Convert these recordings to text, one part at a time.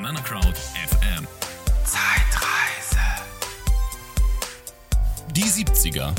Banana Crowd FM. Zeitreise. Die 70er.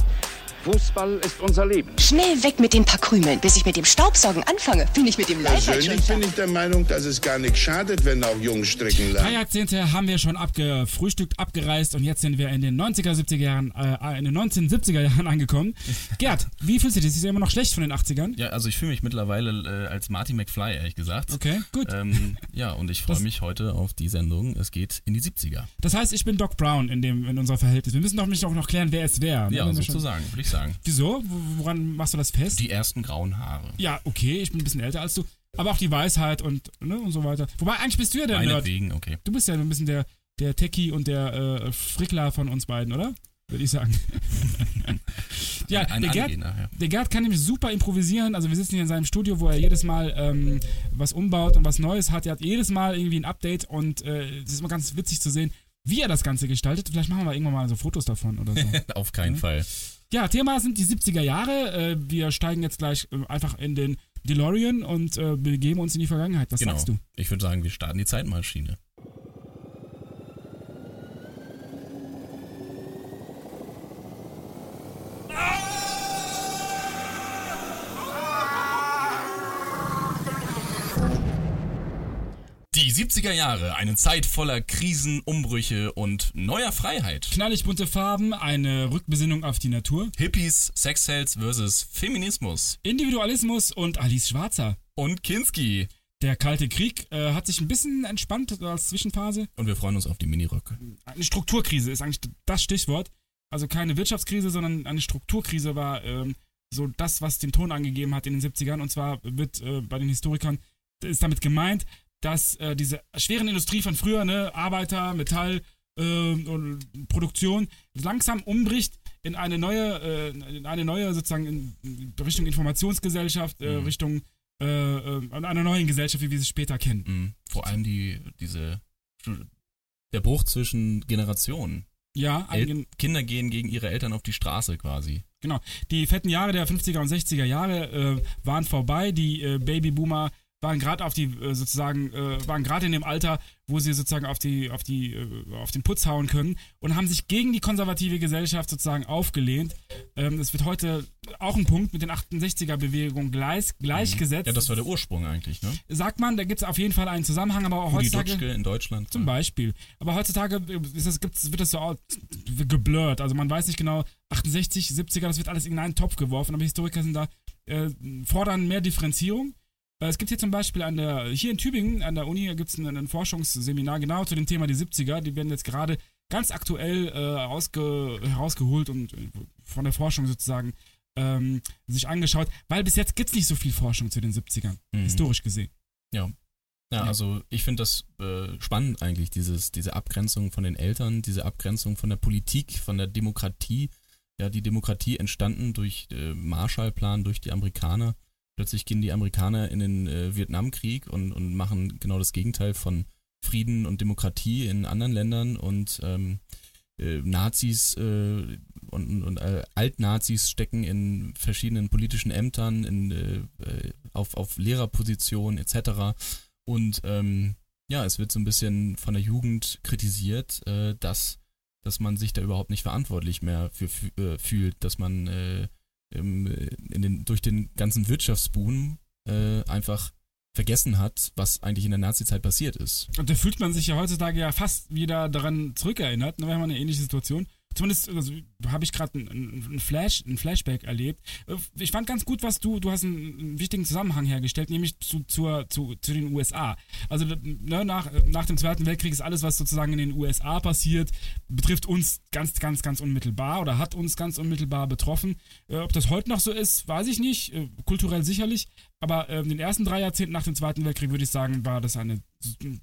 Fußball ist unser Leben. Schnell weg mit den paar Krümeln. Bis ich mit dem Staubsaugen anfange, bin ich mit dem Leib schon Persönlich bin ich der Meinung, dass es gar nicht schadet, wenn auch Jungs stricken Drei lernen. Jahrzehnte haben wir schon abgefrühstückt, abgereist und jetzt sind wir in den 90er, 70er Jahren, äh, in den 1970er Jahren angekommen. Gerd, wie fühlst du dich? Ist ja immer noch schlecht von den 80ern? Ja, also ich fühle mich mittlerweile äh, als Marty McFly, ehrlich gesagt. Okay, gut. Ähm, ja, und ich freue mich heute auf die Sendung. Es geht in die 70er. Das heißt, ich bin Doc Brown in dem in unser Verhältnis. Wir müssen doch nicht auch noch klären, wer es wäre. ne? Ja, schon- sozusagen, ich sagen. Wieso? Wo- Woran machst du das fest? Die ersten grauen Haare. ja, okay, ich bin ein bisschen älter als du. Aber auch die Weisheit und, ne, und so weiter. Wobei, eigentlich bist du ja der Nerd. Meinetwegen, okay. Du bist ja ein bisschen der, der Techie und der äh, Frickler von uns beiden, oder? Würde ich sagen. ja, Ein der Gerd, ja. der Gerd kann nämlich super improvisieren. Also wir sitzen hier in seinem Studio, wo er jedes Mal ähm, was umbaut und was Neues hat. Er hat jedes Mal irgendwie ein Update und äh, es ist immer ganz witzig zu sehen, wie er das Ganze gestaltet. Vielleicht machen wir irgendwann mal so Fotos davon oder so. Auf keinen Fall. Ja, Thema sind die 70er Jahre. Äh, wir steigen jetzt gleich äh, einfach in den DeLorean und äh, begeben uns in die Vergangenheit. Was Genau. sagst du? Ich würde sagen, wir starten die Zeitmaschine. Die 70er Jahre, eine Zeit voller Krisen, Umbrüche und neuer Freiheit. Knallig bunte Farben, eine Rückbesinnung auf die Natur, Hippies, Sexhelds versus Feminismus. Individualismus und Alice Schwarzer. Und Kinski. Der Kalte Krieg äh, hat sich ein bisschen entspannt als Zwischenphase. Und wir freuen uns auf die Miniröcke. Eine Strukturkrise ist eigentlich das Stichwort. Also keine Wirtschaftskrise, sondern eine Strukturkrise war ähm, so das, was den Ton angegeben hat in den 70ern. Und zwar wird äh, bei den Historikern, ist damit gemeint, dass äh, diese schweren Industrie von früher, ne, Arbeiter, Metall äh, und Produktion, langsam umbricht in eine neue, äh, in eine neue sozusagen in Richtung Informationsgesellschaft, äh, Mhm. Richtung äh, äh, einer neuen Gesellschaft, wie wir sie später kennen. Mhm. Vor allem die, diese, der Bruch zwischen Generationen. Ja, El Kinder gehen gegen ihre Eltern auf die Straße quasi. Genau. Die fetten Jahre der 50er und 60er Jahre äh, waren vorbei. Die äh, Babyboomer waren gerade auf die äh, sozusagen äh, waren gerade in dem Alter, wo sie sozusagen auf die auf die äh, auf den Putz hauen können und haben sich gegen die konservative Gesellschaft sozusagen aufgelehnt. Ähm, das wird heute auch ein Punkt mit den 68er Bewegungen gleich, gleichgesetzt. Ja, das war der Ursprung eigentlich, ne? Sagt man, da gibt es auf jeden Fall einen Zusammenhang, aber auch heutzutage Dutschke in Deutschland. zum Beispiel. Aber heutzutage ist das, gibt's, wird das so geblurrt. Also man weiß nicht genau, 68, 70er, das wird alles in einen Topf geworfen. Aber Historiker sind da, äh, fordern mehr Differenzierung. Es gibt hier zum Beispiel an der, hier in Tübingen, an der Uni, gibt es ein, ein Forschungsseminar genau zu dem Thema die 70er. Die werden jetzt gerade ganz aktuell äh, ausge, herausgeholt und äh, von der Forschung sozusagen ähm, sich angeschaut, weil bis jetzt gibt es nicht so viel Forschung zu den 70ern, Mhm. historisch gesehen. Ja. Ja, also ich finde das äh, spannend eigentlich, dieses, diese Abgrenzung von den Eltern, diese Abgrenzung von der Politik, von der Demokratie. Ja, die Demokratie entstanden durch äh, Marshallplan, durch die Amerikaner. Plötzlich gehen die Amerikaner in den äh, Vietnamkrieg und, und machen genau das Gegenteil von Frieden und Demokratie in anderen Ländern und ähm, äh, Nazis äh, und, und äh, Altnazis stecken in verschiedenen politischen Ämtern, in, äh, äh, auf, auf Lehrerpositionen etc. Und ähm, ja, es wird so ein bisschen von der Jugend kritisiert, äh, dass, dass man sich da überhaupt nicht verantwortlich mehr für, fü- äh, fühlt, dass man im, äh, in den, durch den ganzen Wirtschaftsboom äh, einfach vergessen hat, was eigentlich in der Nazi-Zeit passiert ist. Und da fühlt man sich ja heutzutage ja fast wieder daran zurückerinnert. Ne? Wir haben eine ähnliche Situation. Zumindest also, habe ich gerade einen ein Flash, ein Flashback erlebt. Äh, Ich fand ganz gut, was du, du hast einen, einen wichtigen Zusammenhang hergestellt, nämlich zu, zur, zu, zu den USA. Also ne, nach, nach dem Zweiten Weltkrieg ist alles, was sozusagen in den USA passiert, betrifft uns ganz, ganz, ganz unmittelbar oder hat uns ganz unmittelbar betroffen. Äh, ob das heute noch so ist, weiß ich nicht. Äh, kulturell sicherlich. Aber äh, in den ersten drei Jahrzehnten nach dem Zweiten Weltkrieg würde ich sagen, war das eine,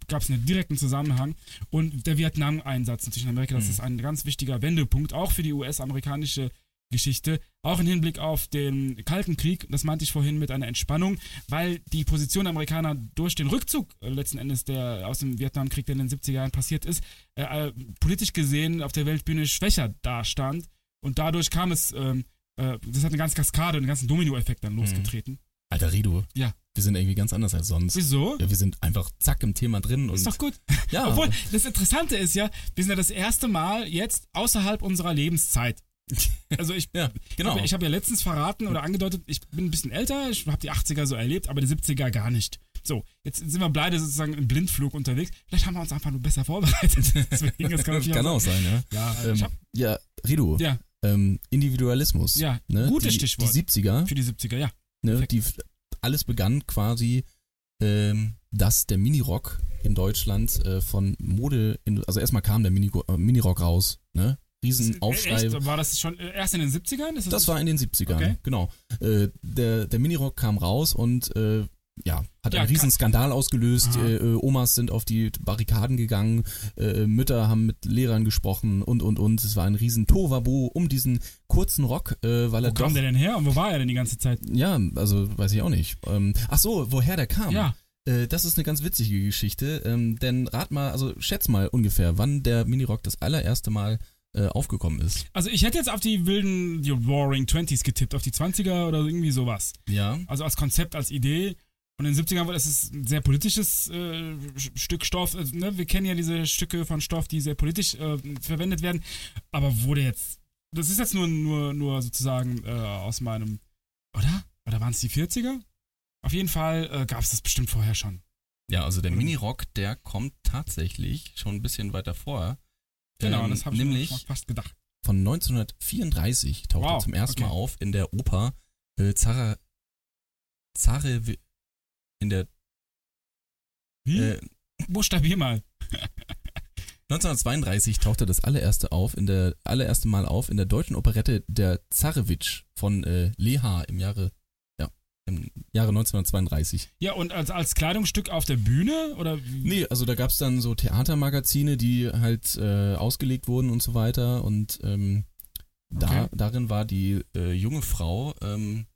gab es einen direkten Zusammenhang. Und der Vietnam-Einsatz in Amerika, das ist ein ganz wichtiger Wendepunkt, auch für die US-amerikanische Geschichte, auch im Hinblick auf den Kalten Krieg, das meinte ich vorhin mit einer Entspannung, weil die Position der Amerikaner durch den Rückzug äh, letzten Endes der aus dem Vietnamkrieg, der in den 70er Jahren passiert ist, äh, äh, politisch gesehen auf der Weltbühne schwächer dastand und dadurch kam es, ähm, äh, das hat eine ganze Kaskade, einen ganzen Dominoeffekt dann losgetreten. Alter Rido. Ja. Wir sind irgendwie ganz anders als sonst. Wieso? Ja, wir sind einfach zack im Thema drin und Ist doch gut. Ja. Obwohl, das Interessante ist ja, wir sind ja das erste Mal jetzt außerhalb unserer Lebenszeit. Also ich, Ja, genau. ich habe ja letztens verraten oder angedeutet, ich bin ein bisschen älter, ich habe die 80er so erlebt, aber die 70er gar nicht. So, jetzt sind wir beide sozusagen im Blindflug unterwegs. Vielleicht haben wir uns einfach nur besser vorbereitet. Deswegen, das kann, kann auch sein, ja. Ja, Ähm, hab, ja, Rido. ja, Ähm, Individualismus. Ja, ne? gutes die, Stichwort. Die 70er, für die 70er, ja. Ne? die, alles begann quasi, ähm, dass der Minirock in Deutschland äh, von Mode, in, also erstmal kam der Mini, äh, Minirock raus, ne? Riesenaufschrei. Echt? War das schon äh, erst in den 70ern? Ist Das war in den 70ern, Okay. genau. Äh, der, der Minirock kam raus und äh, ja, hat Ja, einen riesen Skandal ausgelöst. Äh, äh, Omas sind auf die Barrikaden gegangen, äh, Mütter haben mit Lehrern gesprochen und und und. Es war ein riesen Tovabo um diesen kurzen Rock, äh, weil Wo er kam doch. der denn her und wo war er denn die ganze Zeit? Ja, also weiß ich auch nicht. Ähm, ach so, woher der kam? Ja. Äh, das ist eine ganz witzige Geschichte. Ähm, denn rat mal, also schätz mal ungefähr, wann der Minirock das allererste Mal äh, aufgekommen ist. Also ich hätte jetzt auf die wilden, die Roaring Twenties getippt, auf die 20er oder irgendwie sowas. Ja. Also als Konzept, als Idee. Und in den 70ern war das ein sehr politisches äh, Stück Stoff. Also, ne? Wir kennen ja diese Stücke von Stoff, die sehr politisch äh, verwendet werden. Aber wurde jetzt. Das ist jetzt nur, nur, nur sozusagen äh, aus meinem. Oder? Oder waren es die 40er? Auf jeden Fall äh, gab es das bestimmt vorher schon. Ja, also der? Minirock, der kommt tatsächlich schon ein bisschen weiter vor. Genau, Ähm, das habe ich nämlich mir fast gedacht. von 1934 taucht er Wow, zum ersten okay. Mal auf in der Oper äh, Zara, Zare in der Wie? äh, Buchstabier mal. 1932 tauchte das allererste auf in der allererste Mal auf in der deutschen Operette der Zarewitsch von äh, Leha im Jahre ja im Jahre 1932. Ja, und als, als Kleidungsstück auf der Bühne? Oder? Nee, also da gab's dann so Theatermagazine, die halt äh, ausgelegt wurden und so weiter. Und ähm, da, Okay. darin war die äh, junge Frau, ähm,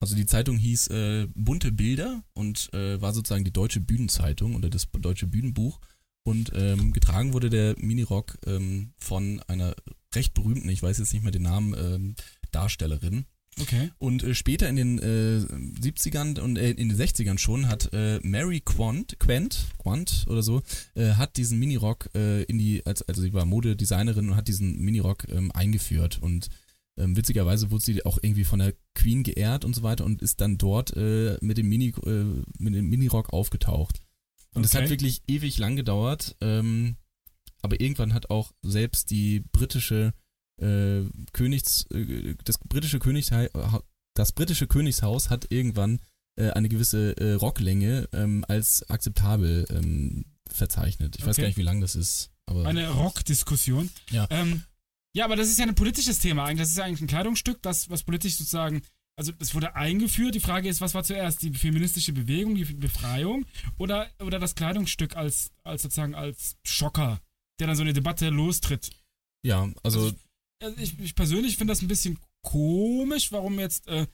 also die Zeitung hieß äh, Bunte Bilder und äh, war sozusagen die deutsche Bühnenzeitung oder das deutsche Bühnenbuch. Und ähm, getragen wurde der Minirock ähm, von einer recht berühmten, ich weiß jetzt nicht mehr den Namen, ähm, Darstellerin. Okay. Und äh, später in den äh, 70ern und äh, in den 60ern schon hat äh, Mary Quant, Quant, Quant oder so, äh, hat diesen Minirock äh, in die, als, also sie war Modedesignerin und hat diesen Minirock ähm, eingeführt und ähm, witzigerweise wurde sie auch irgendwie von der Queen geehrt und so weiter und ist dann dort äh, mit dem Mini, äh, mit dem Minirock aufgetaucht. Und es Okay. hat wirklich ewig lang gedauert, ähm, aber irgendwann hat auch selbst die britische äh, Königs, äh, das britische Königshaus, das britische Königshaus hat irgendwann äh, eine gewisse äh, Rocklänge ähm, als akzeptabel ähm, verzeichnet. Ich weiß Okay. gar nicht, wie lang das ist, aber Eine Rockdiskussion. Ja. Ähm, ja, aber das ist ja ein politisches Thema eigentlich. Das ist ja eigentlich ein Kleidungsstück, das, was politisch sozusagen, also es wurde eingeführt. Die Frage ist, was war zuerst? Die feministische Bewegung, die Befreiung oder, oder das Kleidungsstück als, als sozusagen als Schocker, der dann so eine Debatte lostritt? ja, also Also ich, ich persönlich finde das ein bisschen komisch, warum jetzt, äh,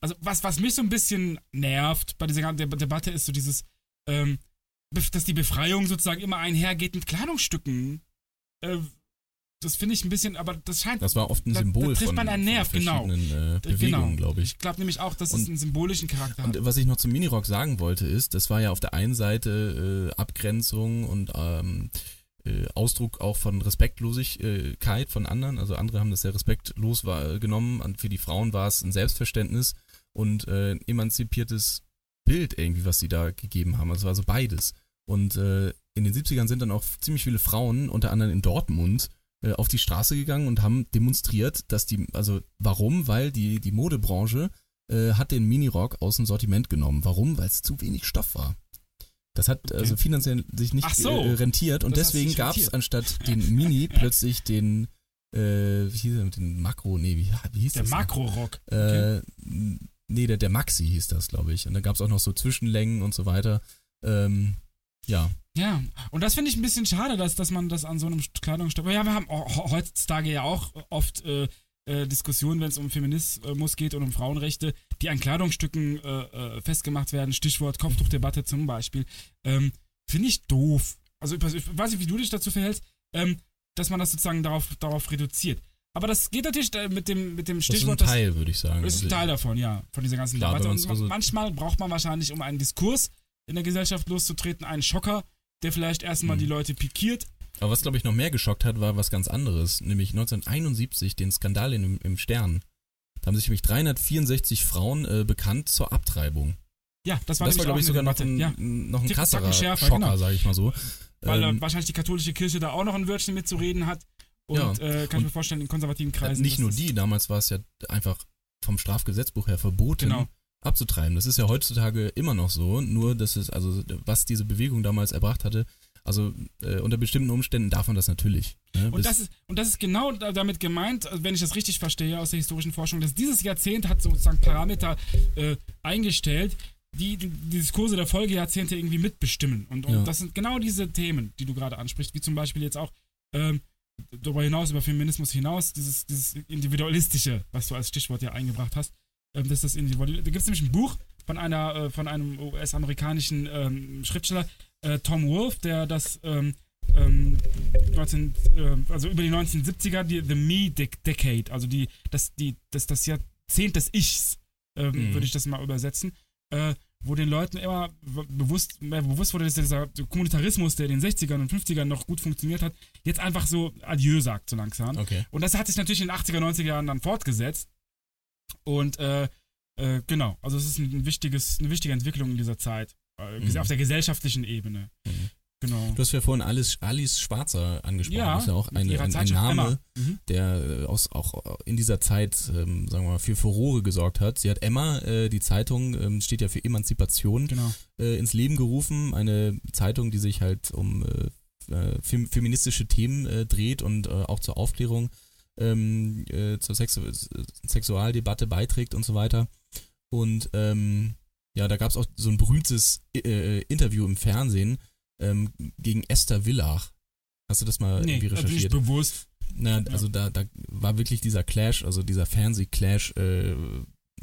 also was, was mich so ein bisschen nervt bei dieser ganzen Deb- Debatte ist so dieses, ähm, dass die Befreiung sozusagen immer einhergeht mit Kleidungsstücken. Äh, das finde ich ein bisschen, aber das scheint. das war oft ein da- Symbol da trifft von, man einen Nerv, genau. äh, Genau. Bewegungen, glaube ich. Ich glaube nämlich auch, dass es Und- einen symbolischen Charakter hat. Und was ich noch zum Minirock sagen wollte, ist, das war ja auf der einen Seite äh, Abgrenzung und ähm, äh, Ausdruck auch von Respektlosigkeit von anderen. Also andere haben das sehr respektlos war, genommen. Und für die Frauen war es ein Selbstverständnis und äh, ein emanzipiertes Bild irgendwie, was sie da gegeben haben. Also es war so beides. Und äh, in den 70ern sind dann auch ziemlich viele Frauen, unter anderem in Dortmund, auf die Straße gegangen und haben demonstriert, dass die, also warum? Weil die, die Modebranche äh, hat den Minirock aus dem Sortiment genommen. Warum? Weil es zu wenig Stoff war. Das hat Okay. also finanziell sich nicht Ach so. äh, rentiert und deswegen gab es anstatt den Mini plötzlich den, äh, wie hieß er, den Makro, nee, wie, wie hieß Der das? noch? Makro-Rock. Okay. Äh, nee, der, der Maxi hieß das, glaube ich. Und da gab es auch noch so Zwischenlängen und so weiter. Ähm, ja, Ja, und das finde ich ein bisschen schade, dass, dass man das an so einem Kleidungsstück. Ja, wir haben he- heutzutage ja auch oft äh, äh, Diskussionen, wenn es um Feminismus geht und um Frauenrechte, die an Kleidungsstücken äh, äh, festgemacht werden. Stichwort Kopftuchdebatte zum Beispiel. Ähm, finde ich doof. Also ich, weiß nicht, wie du dich dazu verhältst, ähm, dass man das sozusagen darauf, darauf reduziert. Aber das geht natürlich äh, mit dem, mit dem Das ist ein Stichwort. Teil, würde ich sagen. Das ist ein Teil davon, ja, von dieser ganzen Klar, Debatte. Und also- manchmal braucht man wahrscheinlich, um einen Diskurs in der Gesellschaft loszutreten, einen Schocker, der vielleicht erstmal Mhm. die Leute pikiert. Aber was, glaube ich, noch mehr geschockt hat, war was ganz anderes. Nämlich 1971 den Skandal in, im Stern. Da haben sich nämlich 364 Frauen äh, bekannt zur Abtreibung. Ja, das war, das war, glaube ich, sogar noch ein, ja, noch ein krasserer schärfer, Schocker, genau. sage ich mal so. weil äh, Ähm, wahrscheinlich die katholische Kirche da auch noch ein Wörtchen mitzureden hat. Und Ja. äh, kann ich mir vorstellen, in konservativen Kreisen. nicht nur die, damals war es ja einfach vom Strafgesetzbuch her verboten, Genau. Abzutreiben. Das ist ja heutzutage immer noch so, nur dass es, also was diese Bewegung damals erbracht hatte, also äh, unter bestimmten Umständen darf man das natürlich. Ne? Und das, ist, und das ist genau da- damit gemeint, also wenn ich das richtig verstehe aus der historischen Forschung, dass dieses Jahrzehnt hat sozusagen Parameter äh, eingestellt, die, die die Diskurse der Folgejahrzehnte irgendwie mitbestimmen. Und, und Ja. das sind genau diese Themen, die du gerade ansprichst, wie zum Beispiel jetzt auch ähm, darüber hinaus, über Feminismus hinaus, dieses, dieses Individualistische, was du als Stichwort ja eingebracht hast. Ähm, das ist das Individual da gibt es nämlich ein Buch von einer, äh, von einem US-amerikanischen ähm, Schriftsteller, äh, Tom Wolfe, der das ähm, ähm, 19, äh, also über die 1970er, die The Me Dec- Decade, also die, das, die, das, das Jahrzehnt des Ichs, ähm, Mhm. würde ich das mal übersetzen, äh, wo den Leuten immer bewusst, mehr bewusst wurde, dass dieser Kommunitarismus, der in den 60ern und 50ern noch gut funktioniert hat, jetzt einfach so Adieu sagt, so langsam. okay. Und das hat sich natürlich in den 80er, 90er Jahren dann fortgesetzt. Und äh, äh, genau, also es ist ein wichtiges, eine wichtige Entwicklung in dieser Zeit. Äh, Mhm. Auf der gesellschaftlichen Ebene. Mhm. Genau. Du hast ja vorhin Alice, Alice Schwarzer angesprochen. Ja, das ist ja auch eine, ein, ein Name. Mhm. der äh, aus, auch in dieser Zeit, ähm, sagen wir mal, für Furore gesorgt hat. Sie hat Emma, äh, die Zeitung, ähm, steht ja für Emanzipation, Genau. äh, ins Leben gerufen. Eine Zeitung, die sich halt um äh, äh, fem feministische Themen äh, dreht und auch zur Aufklärung ähm, äh, zur Sexu Sexualdebatte beiträgt und so weiter. Und ähm, ja, da gab es auch so ein berühmtes äh, Interview im Fernsehen ähm, gegen Esther Villach. Hast du das mal Nee, irgendwie da bin ich recherchiert? bewusst. Na, also da, da war wirklich dieser Clash, also dieser Fernsehclash, äh,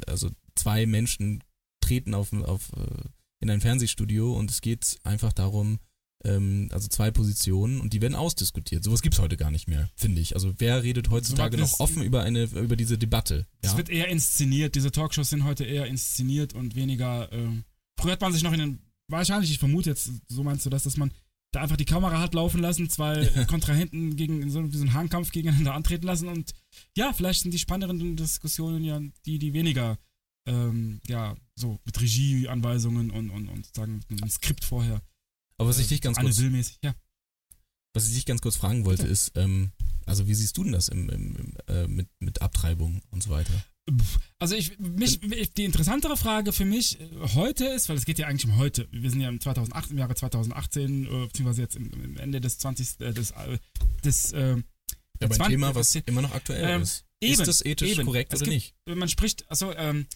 also zwei Menschen treten auf, auf äh, in ein Fernsehstudio und es geht einfach darum, ähm, also zwei Positionen und die werden ausdiskutiert. Sowas gibt's heute gar nicht mehr, finde ich. Also wer redet heutzutage noch offen über eine über diese Debatte? Es Ja? wird eher inszeniert. Diese Talkshows sind heute eher inszeniert und weniger. ähm, früher hat man sich noch in den. Wahrscheinlich, ich vermute jetzt, so meinst du das, dass man da einfach die Kamera hat laufen lassen, zwei Kontrahenten gegen so, wie so einen Hahnkampf gegeneinander antreten lassen und ja, vielleicht sind die spannenderen Diskussionen ja die, die weniger, ähm, ja, so mit Regieanweisungen und, und, und sagen, mit einem Skript vorher. Aber was ich dich ganz kurz, ja. was ich dich ganz kurz fragen wollte, ist, ähm, also wie siehst du denn das im, im, im, äh, mit mit Abtreibung und so weiter? Also ich, mich, ich- die interessantere Frage für mich äh, heute ist, weil es geht ja eigentlich um heute. Wir sind ja im 2008, im Jahre 2018, äh, beziehungsweise jetzt im, im Ende des 20. Äh, des, äh, des äh, Ja, aber ein 20 Thema, was immer noch aktuell ähm, ist. eben, ist das ethisch eben. korrekt Es oder gibt- nicht? man spricht, also ähm,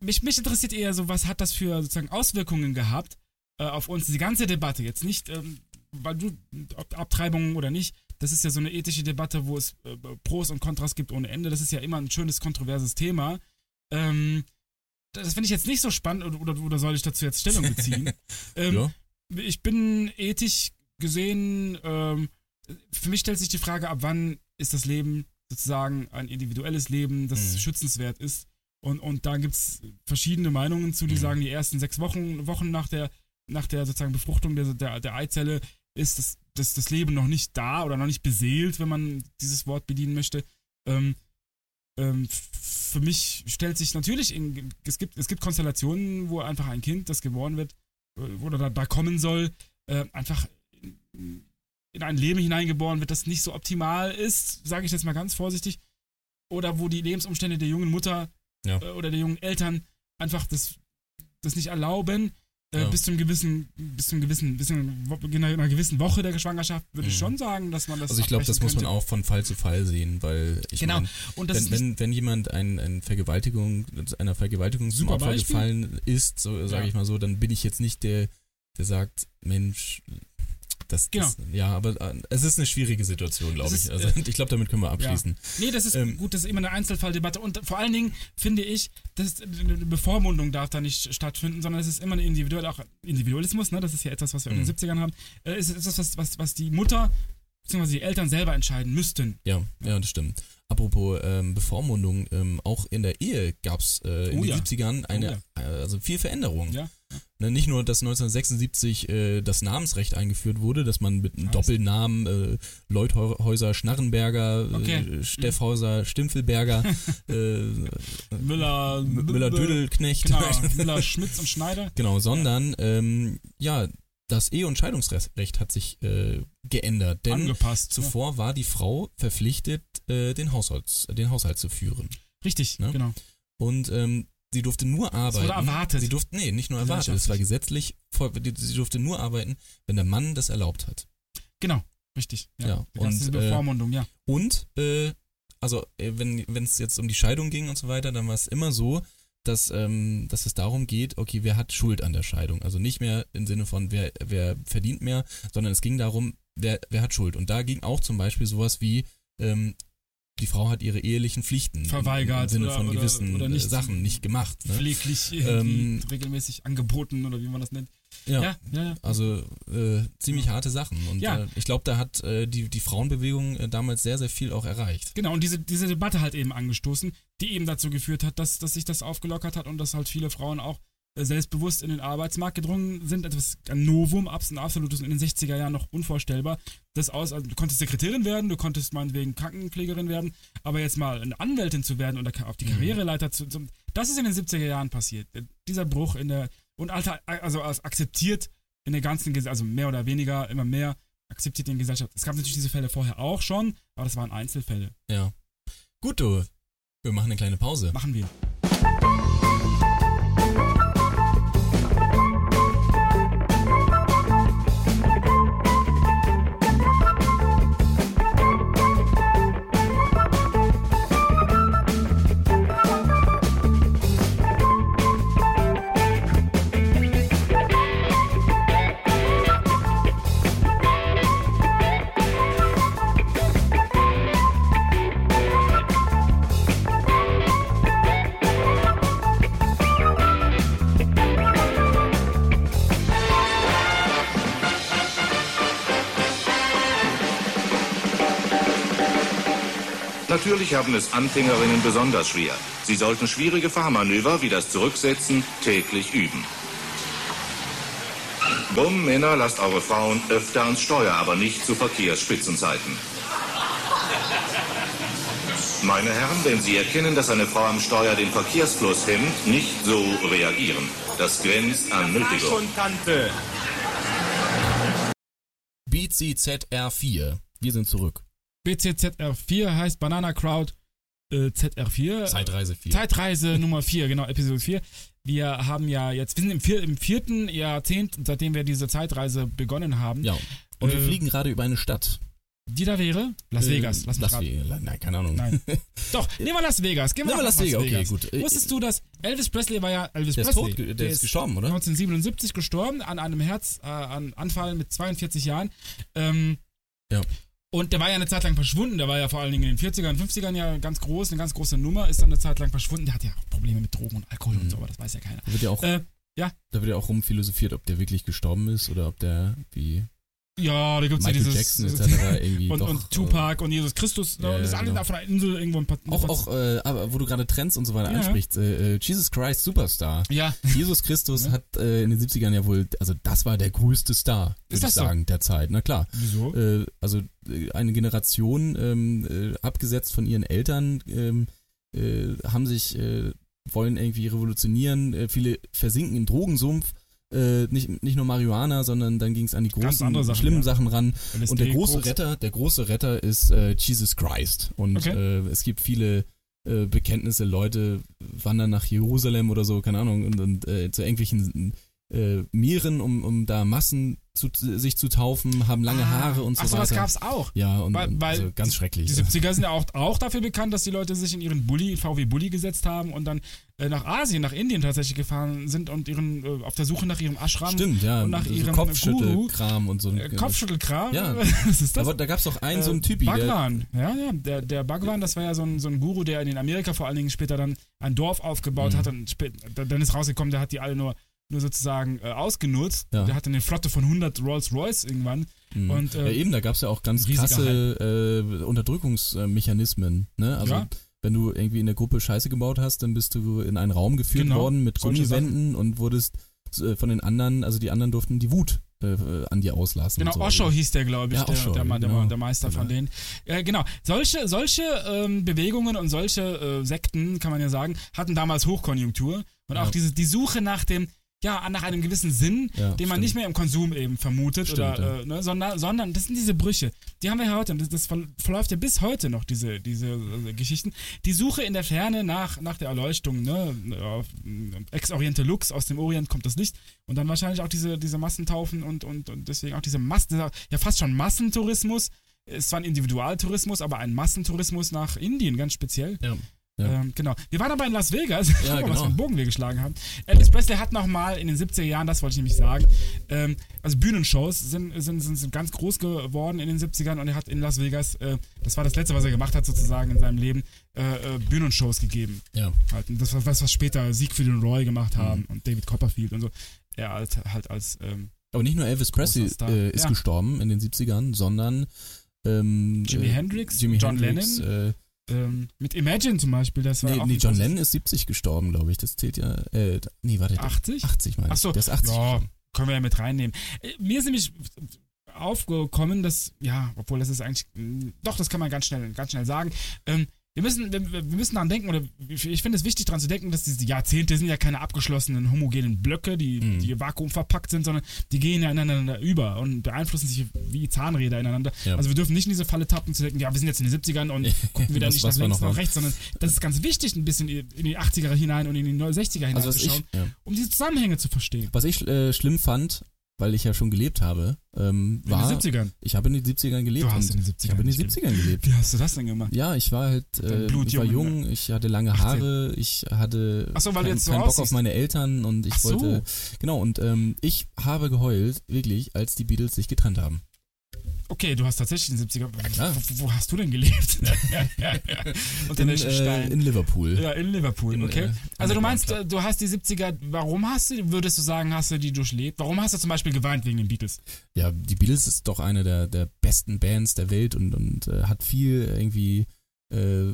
mich, mich interessiert eher so, was hat das für sozusagen Auswirkungen gehabt äh, auf uns, die ganze Debatte. Jetzt nicht, ähm, weil du, ob Abtreibung oder nicht, das ist ja so eine ethische Debatte, wo es äh, Pros und Kontras gibt ohne Ende. Das ist ja immer ein schönes, kontroverses Thema. Ähm, das finde ich jetzt nicht so spannend, oder, oder, oder soll ich dazu jetzt Stellung beziehen? ähm, Ja. ich bin ethisch gesehen, ähm, für mich stellt sich die Frage, ab wann ist das Leben sozusagen ein individuelles Leben, das Mhm. schützenswert ist. Und, und da gibt es verschiedene Meinungen zu, die Mhm. sagen, die ersten sechs Wochen, Wochen nach der, nach der sozusagen Befruchtung der, der, der Eizelle ist das, das, das Leben noch nicht da oder noch nicht beseelt, wenn man dieses Wort bedienen möchte. Ähm, ähm, für mich stellt sich natürlich, in, es, gibt, es gibt Konstellationen, wo einfach ein Kind, das geboren wird, äh, oder da, da kommen soll, äh, einfach in, in ein Leben hineingeboren wird, das nicht so optimal ist, sage ich jetzt mal ganz vorsichtig, oder wo die Lebensumstände der jungen Mutter Ja. äh, oder der jungen Eltern einfach das, das nicht erlauben. Äh, Ja. Bis zum gewissen, bis zum gewissen, bis in einer, einer gewissen Woche der Schwangerschaft würde ich Mhm. schon sagen, dass man das. Also ich glaube, das muss man auch von Fall zu Fall sehen, weil ich Genau. meine, Und das wenn, wenn, wenn jemand ein, ein Vergewaltigung, einer Vergewaltigung zum Super Opfer gefallen ist, so sage Ja. ich mal so, dann bin ich jetzt nicht der, der sagt, Mensch, das, das ja, aber äh, es ist eine schwierige Situation, glaube Es ich. ist, Also äh, ich glaube, damit können wir abschließen. Nee, das ist Ähm, gut, das ist immer eine Einzelfalldebatte. Und vor allen Dingen finde ich, dass eine Bevormundung darf da nicht stattfinden, sondern es ist immer eine individuelle, auch Individualismus, ne? Das ist ja etwas, was wir in Mhm. den 70ern haben. Äh, ist, ist das, was, was, was die Mutter beziehungsweise die Eltern selber entscheiden müssten. Ja, ja, das stimmt. Apropos ähm, Bevormundung, ähm, auch in der Ehe gab es äh, in Oh den ja. 70ern eine, Oh äh, also viel Veränderung. Ja. Ne, nicht nur, dass 1976 äh, das Namensrecht eingeführt wurde, dass man mit einem Was? Doppelnamen äh, Leuthäuser Schnarrenberger, Okay. äh, Steffhauser Stimpfelberger, äh, Müller, Müller-Dödelknecht. Genau, Müller, Schmitz und Schneider. Genau, sondern ähm, ja, das Ehe- und Scheidungsrecht hat sich äh, geändert. Denn angepasst. zuvor war die Frau verpflichtet, äh, den, Haushalts, den Haushalt zu führen. Ja. Richtig, Ne? genau. Und ähm, sie durfte nur arbeiten. wurde erwartet. Sie durfte, nee, nicht nur erwartet. Es war gesetzlich, sie durfte nur arbeiten, wenn der Mann das erlaubt hat. Genau, richtig. Ja, Ja, und, diese äh, Bevormundung, ja. Und, äh, also, äh, wenn wenn es jetzt um die Scheidung ging und so weiter, dann war es immer so, dass, ähm, dass es darum geht, okay, wer hat Schuld an der Scheidung? Also nicht mehr im Sinne von, wer, wer verdient mehr, sondern es ging darum, wer, wer hat Schuld? Und da ging auch zum Beispiel sowas wie, ähm, die Frau hat ihre ehelichen Pflichten Verweigert im, Sinne oder- von oder- gewissen oder äh, nicht- Sachen nicht gemacht. Ne? Pfleglich Ähm, regelmäßig angeboten oder wie man das nennt. Ja. Ja, ja, ja. Also äh, ziemlich harte Sachen. Und Ja. äh, ich glaube, da hat äh, die, die Frauenbewegung äh, damals sehr, sehr viel auch erreicht. Genau, und diese, diese Debatte halt eben angestoßen, die eben dazu geführt hat, dass, dass sich das aufgelockert hat und dass halt viele Frauen auch selbstbewusst in den Arbeitsmarkt gedrungen sind. Etwas ein Novum, ein absolutes und in den 60er Jahren noch unvorstellbar. Das aus, also du konntest Sekretärin werden, du konntest meinetwegen Krankenpflegerin werden, aber jetzt mal eine Anwältin zu werden oder auf die Karriereleiter zu, das ist in den 70er Jahren passiert. Dieser Bruch in der, und Alter, also als akzeptiert in der ganzen Gesellschaft, also mehr oder weniger, immer mehr akzeptiert in der Gesellschaft. Es gab natürlich diese Fälle vorher auch schon, aber das waren Einzelfälle. Ja. Gut, du. Wir machen eine kleine Pause. Machen wir. Natürlich haben es Anfängerinnen besonders schwer. Sie sollten schwierige Fahrmanöver wie das Zurücksetzen täglich üben. Bumm, Männer, lasst eure Frauen öfter ans Steuer, aber nicht zu Verkehrsspitzenzeiten. Meine Herren, wenn Sie erkennen, dass eine Frau am Steuer den Verkehrsfluss hemmt, nicht so reagieren. Das grenzt an Nötigung. BCZR4. Wir sind zurück. BCZR4 heißt Banana Crowd äh, ZR4. Zeitreise 4. Zeitreise Nummer 4, genau, Episode 4. Wir haben ja jetzt, wir sind im, vier, im vierten Jahrzehnt, seitdem wir diese Zeitreise begonnen haben. Ja. Und wir Äh, fliegen gerade über eine Stadt. Die da wäre? Las Äh, Vegas. Lass mich Las. Vegas. Nein, keine Ahnung. Nein. Doch, nehmen wir Las Vegas. Gehen wir Nehmen wir nach Las Vegas, okay, gut. Äh, Wusstest du, dass Elvis Presley war ja Elvis Der ist Presley? tot, ge- der ist gestorben, oder? 1977 gestorben an einem Herzanfall mit 42 Jahren. Ähm, Ja. Und der war ja eine Zeit lang verschwunden. Der war ja vor allen Dingen in den 40ern, 50ern ja ganz groß, eine ganz große Nummer, ist dann eine Zeit lang verschwunden. Der hat ja auch Probleme mit Drogen und Alkohol und so, aber das weiß ja keiner. Da wird ja auch, Äh, ja, da wird ja auch rumphilosophiert, ob der wirklich gestorben ist oder ob der wie ja, da gibt's Michael ja Jackson dieses. etc. irgendwie und, doch. und Tupac und Jesus Christus. ne, ja, und das ist ja, alle genau. da von einer Insel irgendwo ein paar. Auch, auch äh, aber wo du gerade Trends und so weiter Ja. ansprichst, äh, äh, Jesus Christ Superstar. Ja, Jesus Christus Ne? hat äh, in den 70ern ja wohl, also das war der größte Star, würde ich das so? sagen, der Zeit. Na klar. wieso? Äh, also äh, eine Generation, ähm, äh, abgesetzt von ihren Eltern, ähm, äh, haben sich, äh, wollen irgendwie revolutionieren. Äh, viele versinken im Drogensumpf. Äh, nicht, nicht nur Marihuana, sondern dann ging es an die großen, Sachen, schlimmen ja. Sachen ran. LSD, Und der große Koks. Retter, der große Retter ist äh, Jesus Christ. Und Okay. äh, es gibt viele äh, Bekenntnisse, Leute wandern nach Jerusalem oder so, keine Ahnung, und, und äh, zu irgendwelchen äh, Meeren, um, um da Massen zu, sich zu taufen, haben lange Haare und so Ah, Ach so, weiter. das gab's auch. Ja, und, Weil- weil also ganz schrecklich. Die 70er sind ja auch, auch dafür bekannt, dass die Leute sich in ihren Bulli, VW Bulli gesetzt haben und dann äh, nach Asien, nach Indien tatsächlich gefahren sind und ihren äh, auf der Suche nach ihrem Ashram Stimmt, ja. und nach so ihrem Kopfschüttelkram und so. äh, Kopfschüttelkram. Ja. Was ist das? Aber da gab es auch einen, so Äh, einen Typi, der, Bhagwan, ja, ja, der, der Bhagwan, das war ja so ein, so ein Guru, der in Amerika vor allen Dingen später dann ein Dorf aufgebaut Mhm. hat und spät, dann ist rausgekommen, der hat die alle nur nur sozusagen äh, ausgenutzt. Ja. Der hatte eine Flotte von 100 Rolls-Royce irgendwann. Mhm. Und, äh, ja, eben, da gab es ja auch ganz krasse äh, Unterdrückungsmechanismen. Ne? Also Ja. wenn du irgendwie in der Gruppe Scheiße gebaut hast, dann bist du in einen Raum geführt Genau, worden mit Gummiwänden und wurdest äh, von den anderen, also die anderen durften die Wut äh, an dir auslassen. Genau, so. Osho hieß der, glaube ich, Ja, der, Osho, der, der, genau. der Meister von Genau. denen. Äh, genau, solche, solche ähm, Bewegungen und solche äh, Sekten, kann man ja sagen, hatten damals Hochkonjunktur und auch Ja. diese, die Suche nach dem, ja, nach einem gewissen Sinn, Ja, den man stimmt. nicht mehr im Konsum eben vermutet, Stimmt, oder, ja. äh, ne, sondern, sondern das sind diese Brüche. Die haben wir ja heute, und das, das ver- verläuft ja bis heute noch, diese, diese äh, Geschichten. Die Suche in der Ferne nach, nach der Erleuchtung, ne, auf, ex oriente lux, aus dem Orient kommt das Licht, und dann wahrscheinlich auch diese, diese Massentaufen und, und, und deswegen auch diese Massen, ja fast schon Massentourismus. Es war ein Individualtourismus, aber ein Massentourismus nach Indien ganz speziell. Ja. Ja. Ähm, genau. Wir waren aber in Las Vegas. Guck mal, was genau. für einen Bogen wir geschlagen haben. Elvis Presley hat nochmal in den 70er Jahren, das wollte ich nämlich sagen, ähm, also Bühnenshows sind, sind, sind, sind ganz groß geworden in den 70ern und er hat in Las Vegas, äh, das war das letzte, was er gemacht hat sozusagen in seinem Leben, äh, äh, Bühnenshows gegeben. Ja. Halt. Das war was, was später Siegfried und Roy gemacht Mhm. haben und David Copperfield und so. Er halt, halt als ähm, Aber nicht nur Elvis Presley äh, ist Ja. gestorben in den 70ern, sondern ähm, Jimi äh, Hendrix, Jimi John Hendrix, Lennon, Äh, ähm, mit Imagine zum Beispiel, das war nee, auch nee, John Lennon ist 70 gestorben, glaube ich. Das zählt ja. Äh, nee, warte. 80? 80 meine ich. Ach so, Der ist 80. ja, gestorben. können wir ja mit reinnehmen. Äh, Mir ist nämlich aufgekommen, dass, ja, obwohl das ist eigentlich, mh, doch, das kann man ganz schnell, ganz schnell sagen. Ähm, wir müssen, wir, wir müssen daran denken, oder ich finde es wichtig daran zu denken, dass diese Jahrzehnte sind ja keine abgeschlossenen homogenen Blöcke, die, Mhm. die vakuumverpackt sind, sondern die gehen ja ineinander über und beeinflussen sich wie Zahnräder ineinander. Ja. Also wir dürfen nicht in diese Falle tappen zu denken, ja, wir sind jetzt in den 70ern und gucken wieder nicht nach links, nach rechts, sondern das ist ganz wichtig, ein bisschen in die 80er hinein und in die 60er Also was ich, hineinzuschauen, ja. um diese Zusammenhänge zu verstehen. was ich äh, schlimm fand, weil ich ja schon gelebt habe, ähm, In war. den 70ern. Ich habe in den 70ern gelebt. Du hast in den 70ern Ich habe in den gelebt. 70ern gelebt. Wie hast du das denn gemacht? Ja, ich war halt, äh, ich war jung, ich hatte lange 18. Haare, ich hatte Ach so, weil du kein, jetzt so keinen Bock auf meine Eltern und ich Ach so. wollte, genau, und ähm, ich habe geheult, wirklich, als die Beatles sich getrennt haben. Okay, du hast tatsächlich in den 70er. klar. Wo, wo hast du denn gelebt? ja, ja, ja. Unter In, äh, in Liverpool. ja, in Liverpool, in, okay. äh, also du meinst, Underground äh, du hast die 70er, warum hast du, würdest du sagen, hast du die durchlebt? Warum hast du zum Beispiel geweint wegen den Beatles? Ja, die Beatles ist doch eine der, der besten Bands der Welt und, und äh, hat viel irgendwie, äh,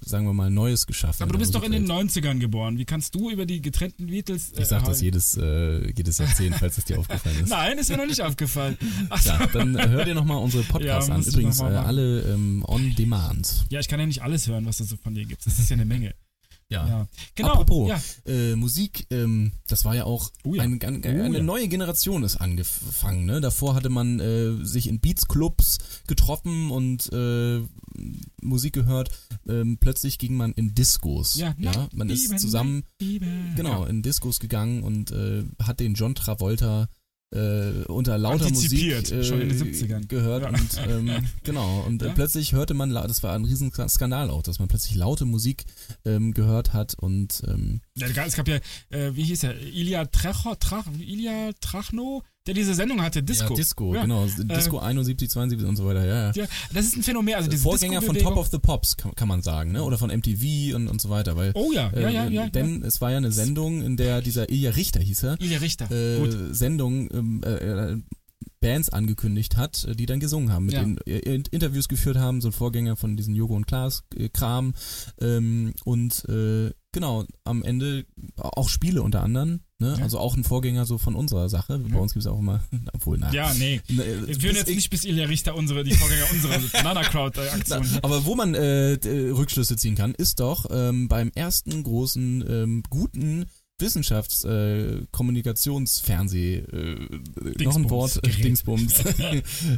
sagen wir mal, Neues geschaffen. Aber du bist doch in den Musikwelt. 90ern geboren. Wie kannst du über die getrennten Beatles... äh, Ich sag das jedes, äh, jedes Jahrzehnt, falls es dir aufgefallen ist. Nein, ist mir noch nicht aufgefallen. Ach so. Ja, dann äh, hör dir nochmal unsere Podcasts Ja, an. Übrigens, äh, alle ähm, on demand. ja, ich kann ja nicht alles hören, was es so von dir gibt. Das ist ja eine Menge. Ja. Genau. Apropos, Ja. äh, Musik, ähm, das war ja auch Oh ja. Eine, eine, Oh eine ja. neue Generation ist angefangen. Ne? Davor hatte man äh, sich in Beats-Clubs getroffen und äh, Musik gehört. Ähm, plötzlich ging man in Discos. Ja, ja? Man ist zusammen genau in Discos gegangen und äh, hat den John Travolta äh, unter lauter Musik äh, schon in den 70ern. gehört Ja. und ähm, genau und äh, Ja. plötzlich hörte man das war ein riesen Skandal auch dass man plötzlich laute Musik ähm, gehört hat und ähm, Ja, es gab ja, äh, wie hieß er, Ilya Trecho, Trach, Ilya Trachno, der diese Sendung hatte, Disco. ja, Disco Ja. genau Disco 71 72 und so weiter ja, ja. Ja, das ist ein Phänomen, also diese Vorgänger von Top of the Pops kann, kann man sagen ne oder von MTV und, und so weiter weil Oh ja, ja, äh, ja, ja. denn es war ja eine Sendung in der dieser Ilja Richter hieß er ja. Ilya Richter, äh, gut. Sendung ähm, äh, äh, Bands angekündigt hat, äh, die dann gesungen haben, mit Ja. denen äh, In- Interviews geführt haben, so ein Vorgänger von diesen Jogo und Klaas äh, Kram ähm, und äh, genau am Ende auch Spiele unter anderem, ne? Ja. also auch ein Vorgänger so von unserer Sache. Bei uns gibt es auch immer, obwohl na, Ja, nee. ne, Wir führen jetzt ich- nicht bis Ilya Richter unsere, die Vorgänger unserer Nana-Crowd-Aktion. Na, aber wo man äh, d- Rückschlüsse ziehen kann, ist doch ähm, beim ersten großen ähm, guten Wissenschafts äh, äh, noch ein Wort äh, Gerät. Dingsbums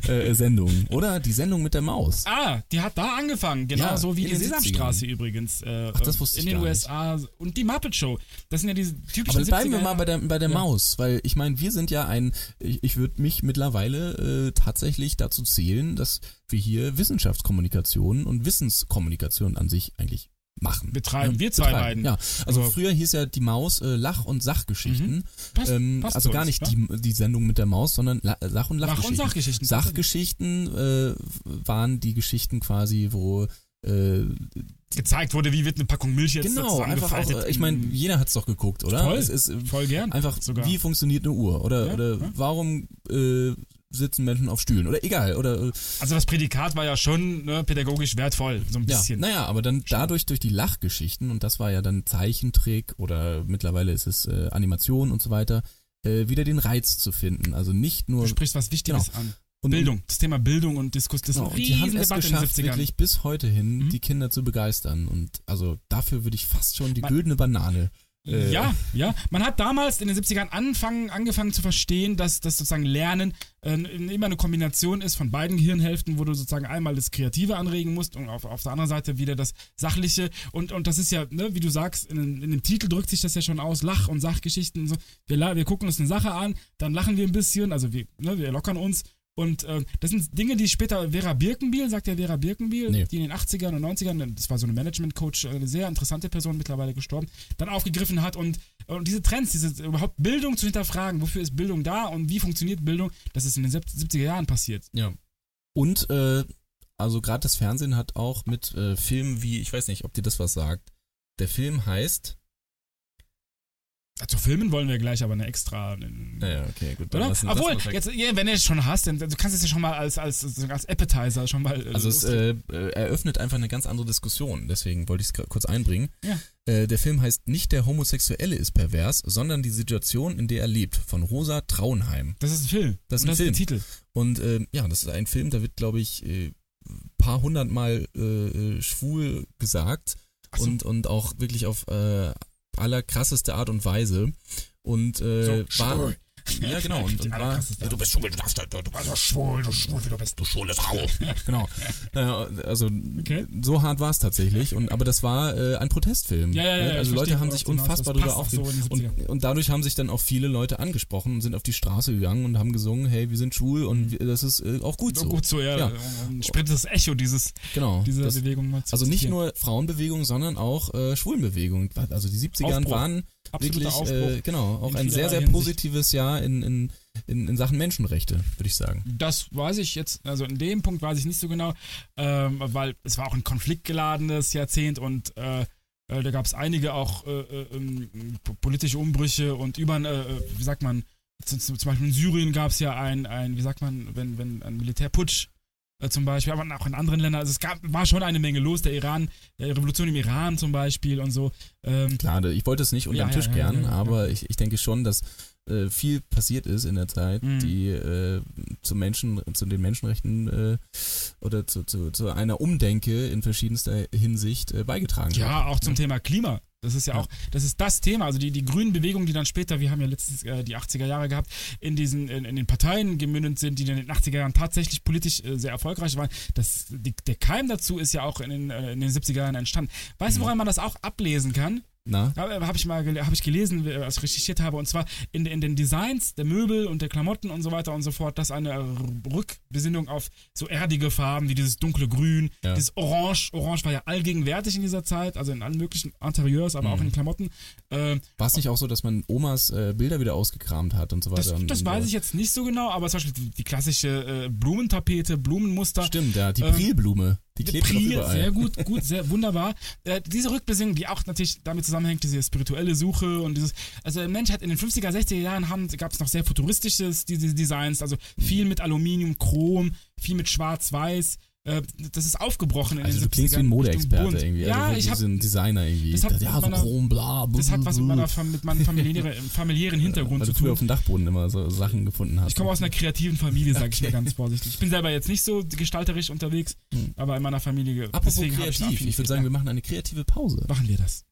äh, Sendung oder die Sendung mit der Maus. Ah, die hat da angefangen, genau Ja, so wie in die den Sesamstraße übrigens. Äh, Ach, das wusste In ich den gar USA und die Muppet Show. Das sind ja diese typischen Aber bleiben wir 70er mal bei der bei der Ja. Maus, weil ich meine, wir sind ja ein ich, ich würde mich mittlerweile äh, tatsächlich dazu zählen, dass wir hier Wissenschaftskommunikation und Wissenskommunikation an sich eigentlich machen. Betreiben. Wir zwei beiden. Ja, also Aber- früher hieß ja die Maus äh, Lach- und Sachgeschichten. Passt- ähm, passt also gar uns, nicht ne? die, die Sendung mit der Maus, sondern La und Lach- und Lachgeschichten. Sachgeschichten. Sachgeschichten äh, waren die Geschichten quasi, wo äh, Gezeigt wurde, wie wird eine Packung Milch jetzt Genau, einfach auch, zusammengefaltet ich meine, in- jeder hat's doch geguckt, oder? Voll, es ist äh, voll gern einfach, sogar. wie funktioniert eine Uhr? Oder, Ja, oder ja. warum äh, sitzen Menschen auf Stühlen? Oder egal, oder äh, Also das Prädikat war ja schon ne, pädagogisch wertvoll, so ein ja, bisschen. naja, aber dann dadurch durch die Lachgeschichten, und das war ja dann Zeichentrick oder mittlerweile ist es äh, Animation und so weiter, äh, wieder den Reiz zu finden. Also nicht nur Du sprichst was Wichtiges an. und, Bildung, das Thema Bildung und Diskus, das ist Genau, eine und die haben es Debatte geschafft, 70ern. wirklich bis heute hin Mhm. die Kinder zu begeistern. Und also dafür würde ich fast schon die Man- güldene Banane. Äh, Ja, ja. Man hat damals in den 70ern anfangen, angefangen zu verstehen, dass das sozusagen Lernen äh, immer eine Kombination ist von beiden Gehirnhälften, wo du sozusagen einmal das Kreative anregen musst und auf, auf der anderen Seite wieder das Sachliche. Und, und das ist ja, ne, wie du sagst, in, in dem Titel drückt sich das ja schon aus, Lach- und Sachgeschichten. Und so. wir, wir gucken uns eine Sache an, dann lachen wir ein bisschen, also wir, ne, wir lockern uns. Und äh, das sind Dinge, die später Vera Birkenbiel, sagt ja Vera Birkenbiel, Nee. die in den 80ern und 90ern, das war so eine Management-Coach, äh, eine sehr interessante Person, mittlerweile gestorben, dann aufgegriffen hat und, und diese Trends, diese überhaupt Bildung zu hinterfragen, wofür ist Bildung da und wie funktioniert Bildung, das ist in den 70er Jahren passiert. Ja. Und äh, also gerade das Fernsehen hat auch mit äh, Filmen wie, ich weiß nicht, ob dir das was sagt. Der Film heißt. Zu filmen wollen wir gleich aber eine extra. Naja, okay, gut. dann lassen Obwohl, mal weg. jetzt, ja, wenn du es schon hast, dann du kannst es ja schon mal als, als, als Appetizer schon mal. äh, Also es äh, äh, eröffnet einfach eine ganz andere Diskussion, deswegen wollte ich es kurz einbringen. Ja. Äh, der Film heißt Nicht der Homosexuelle ist pervers, sondern die Situation, in der er lebt, von Rosa Traunheim. das ist ein Film. das ist ein das Film. ist der Titel. Und äh, ja, das ist ein Film, da wird, glaube ich, äh, paar hundertmal äh, äh, schwul gesagt so. und, und auch wirklich auf äh, allerkrasseste Art und Weise. Und äh, So, war. Ja, genau. Und, und war, du bist schwul, du darfst, du, du bist so schwul, du schwul, wie du bist, du schwule Frau. genau. Also Okay. so hart war es tatsächlich. Und aber das war äh, ein Protestfilm. Ja, ja, ja, Ne? Also verstehe, Leute haben sich hinaus unfassbar darüber so aufgeregt. die und, und dadurch haben sich dann auch viele Leute angesprochen und sind auf die Straße gegangen und haben gesungen, hey, wir sind schwul und wir, das ist äh, auch gut so. Gut so, ja. Ja. Ein spätes Echo dieses, Genau. dieser das, Bewegung. mal zu also nicht nur Frauenbewegung, sondern auch äh, Schwulenbewegung. Also die 70ern Aufbruch. waren Absoluter wirklich, Aufbruch äh, genau, auch in ein sehr, sehr Hinsicht. positives Jahr in, in, in, in Sachen Menschenrechte, würde ich sagen. Das weiß ich jetzt, also in dem Punkt weiß ich nicht so genau, ähm, weil es war auch ein konfliktgeladenes Jahrzehnt und äh, äh, da gab es einige auch äh, äh, ähm, po- politische Umbrüche und über, äh, wie sagt man, z- z- zum Beispiel in Syrien gab es ja ein, ein, wie sagt man, wenn, wenn ein Militärputsch zum Beispiel, aber auch in anderen Ländern, also es gab, war schon eine Menge los, der Iran, der Revolution im Iran zum Beispiel und so. Ähm, Klar, ich wollte es nicht unter Ja, den Tisch ja, ja, kehren, ja, ja. aber Ich, ich denke schon, dass äh, viel passiert ist in der Zeit, Mhm. die äh, zu Menschen, zu den Menschenrechten äh, oder zu, zu, zu einer Umdenke in verschiedenster Hinsicht äh, beigetragen Ja, hat. auch zum Thema Klima. Das ist ja, auch, das ist das Thema. Also die, die grünen Bewegungen, die dann später, wir haben ja letztens äh, die 80er Jahre gehabt, in diesen, in, in den Parteien gemündet sind, die in den 80er Jahren tatsächlich politisch äh, sehr erfolgreich waren. Das, die, der Keim dazu ist ja auch in den, äh, in den 70er Jahren entstanden. Weißt Mhm. du, woran man das auch ablesen kann? Na? Habe hab ich mal hab ich gelesen, äh, als ich recherchiert habe, und zwar in, in den Designs der Möbel und der Klamotten und so weiter und so fort, dass eine Rückbesinnung auf so erdige Farben wie dieses dunkle Grün, Ja. dieses Orange. Orange war ja allgegenwärtig in dieser Zeit, also in allen möglichen Interieurs, aber Mhm. auch in den Klamotten. Äh, War es nicht auch so, dass man Omas äh, Bilder wieder ausgekramt hat und so das weiter? und, das und weiß ich jetzt nicht so genau, aber zum Beispiel die, die klassische äh, Blumentapete, Blumenmuster. Stimmt, ja, die Ähm, Prilblume, die klebt überall. sehr gut, gut, sehr wunderbar. Äh, diese Rückbesinnung, die auch natürlich damit zusammenhängt, diese spirituelle Suche und dieses, also der Mensch hat in den 50er, 60er Jahren gab es noch sehr futuristisches diese Designs, also viel mit Aluminium, Chrom, viel mit Schwarz-Weiß. Äh, das ist aufgebrochen in Also den du 70ern. klingst wie ein Modeexperte irgendwie. Ja, also ich habe ein Designer irgendwie. das hat ja, so meiner- chrom, bla, bla, das hat was mit, meiner, mit meinem familiären, familiären Hintergrund Weil zu du früher tun. auf dem Dachboden immer so Sachen gefunden hast. Ich komme aus einer kreativen Familie, sage ich mal ganz vorsichtig. Ich bin selber jetzt nicht so gestalterisch unterwegs, Hm. aber in meiner Familie. Apropos deswegen kreativ, ich, Affinität. würde sagen, wir machen eine kreative Pause. machen wir das.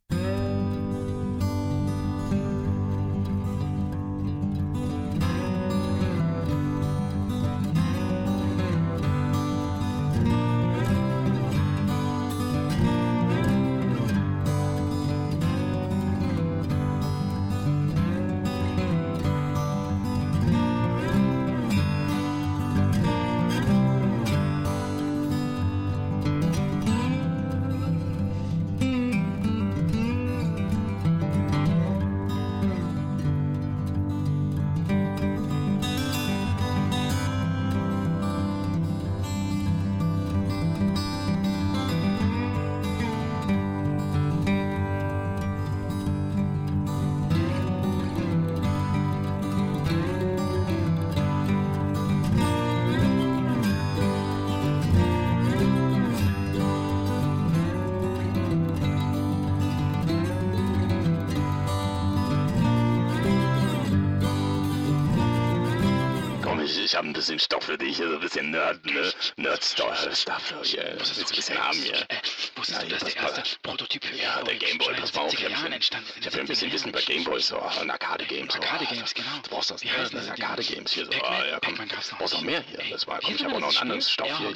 Nerd-Stuff hier. Was willst du ein bisschen haben hier? Äh, wusstest du, Ja, dass pass der erste Prototyp für Ja, der Gameboy, pass mal auf. Ich in den 70er Jahren habe entstanden ist? ich hab ja ein bisschen Wissen über Gameboys, so, und Arcade-Games. so. Arcade-Games, genau. Du brauchst das Wie heißen das die? Arcade-Games hier so. Ah, ja, komm, noch brauchst noch mehr hier. Das war, komm, ich habe auch noch anderen Spiel? Stoff hier.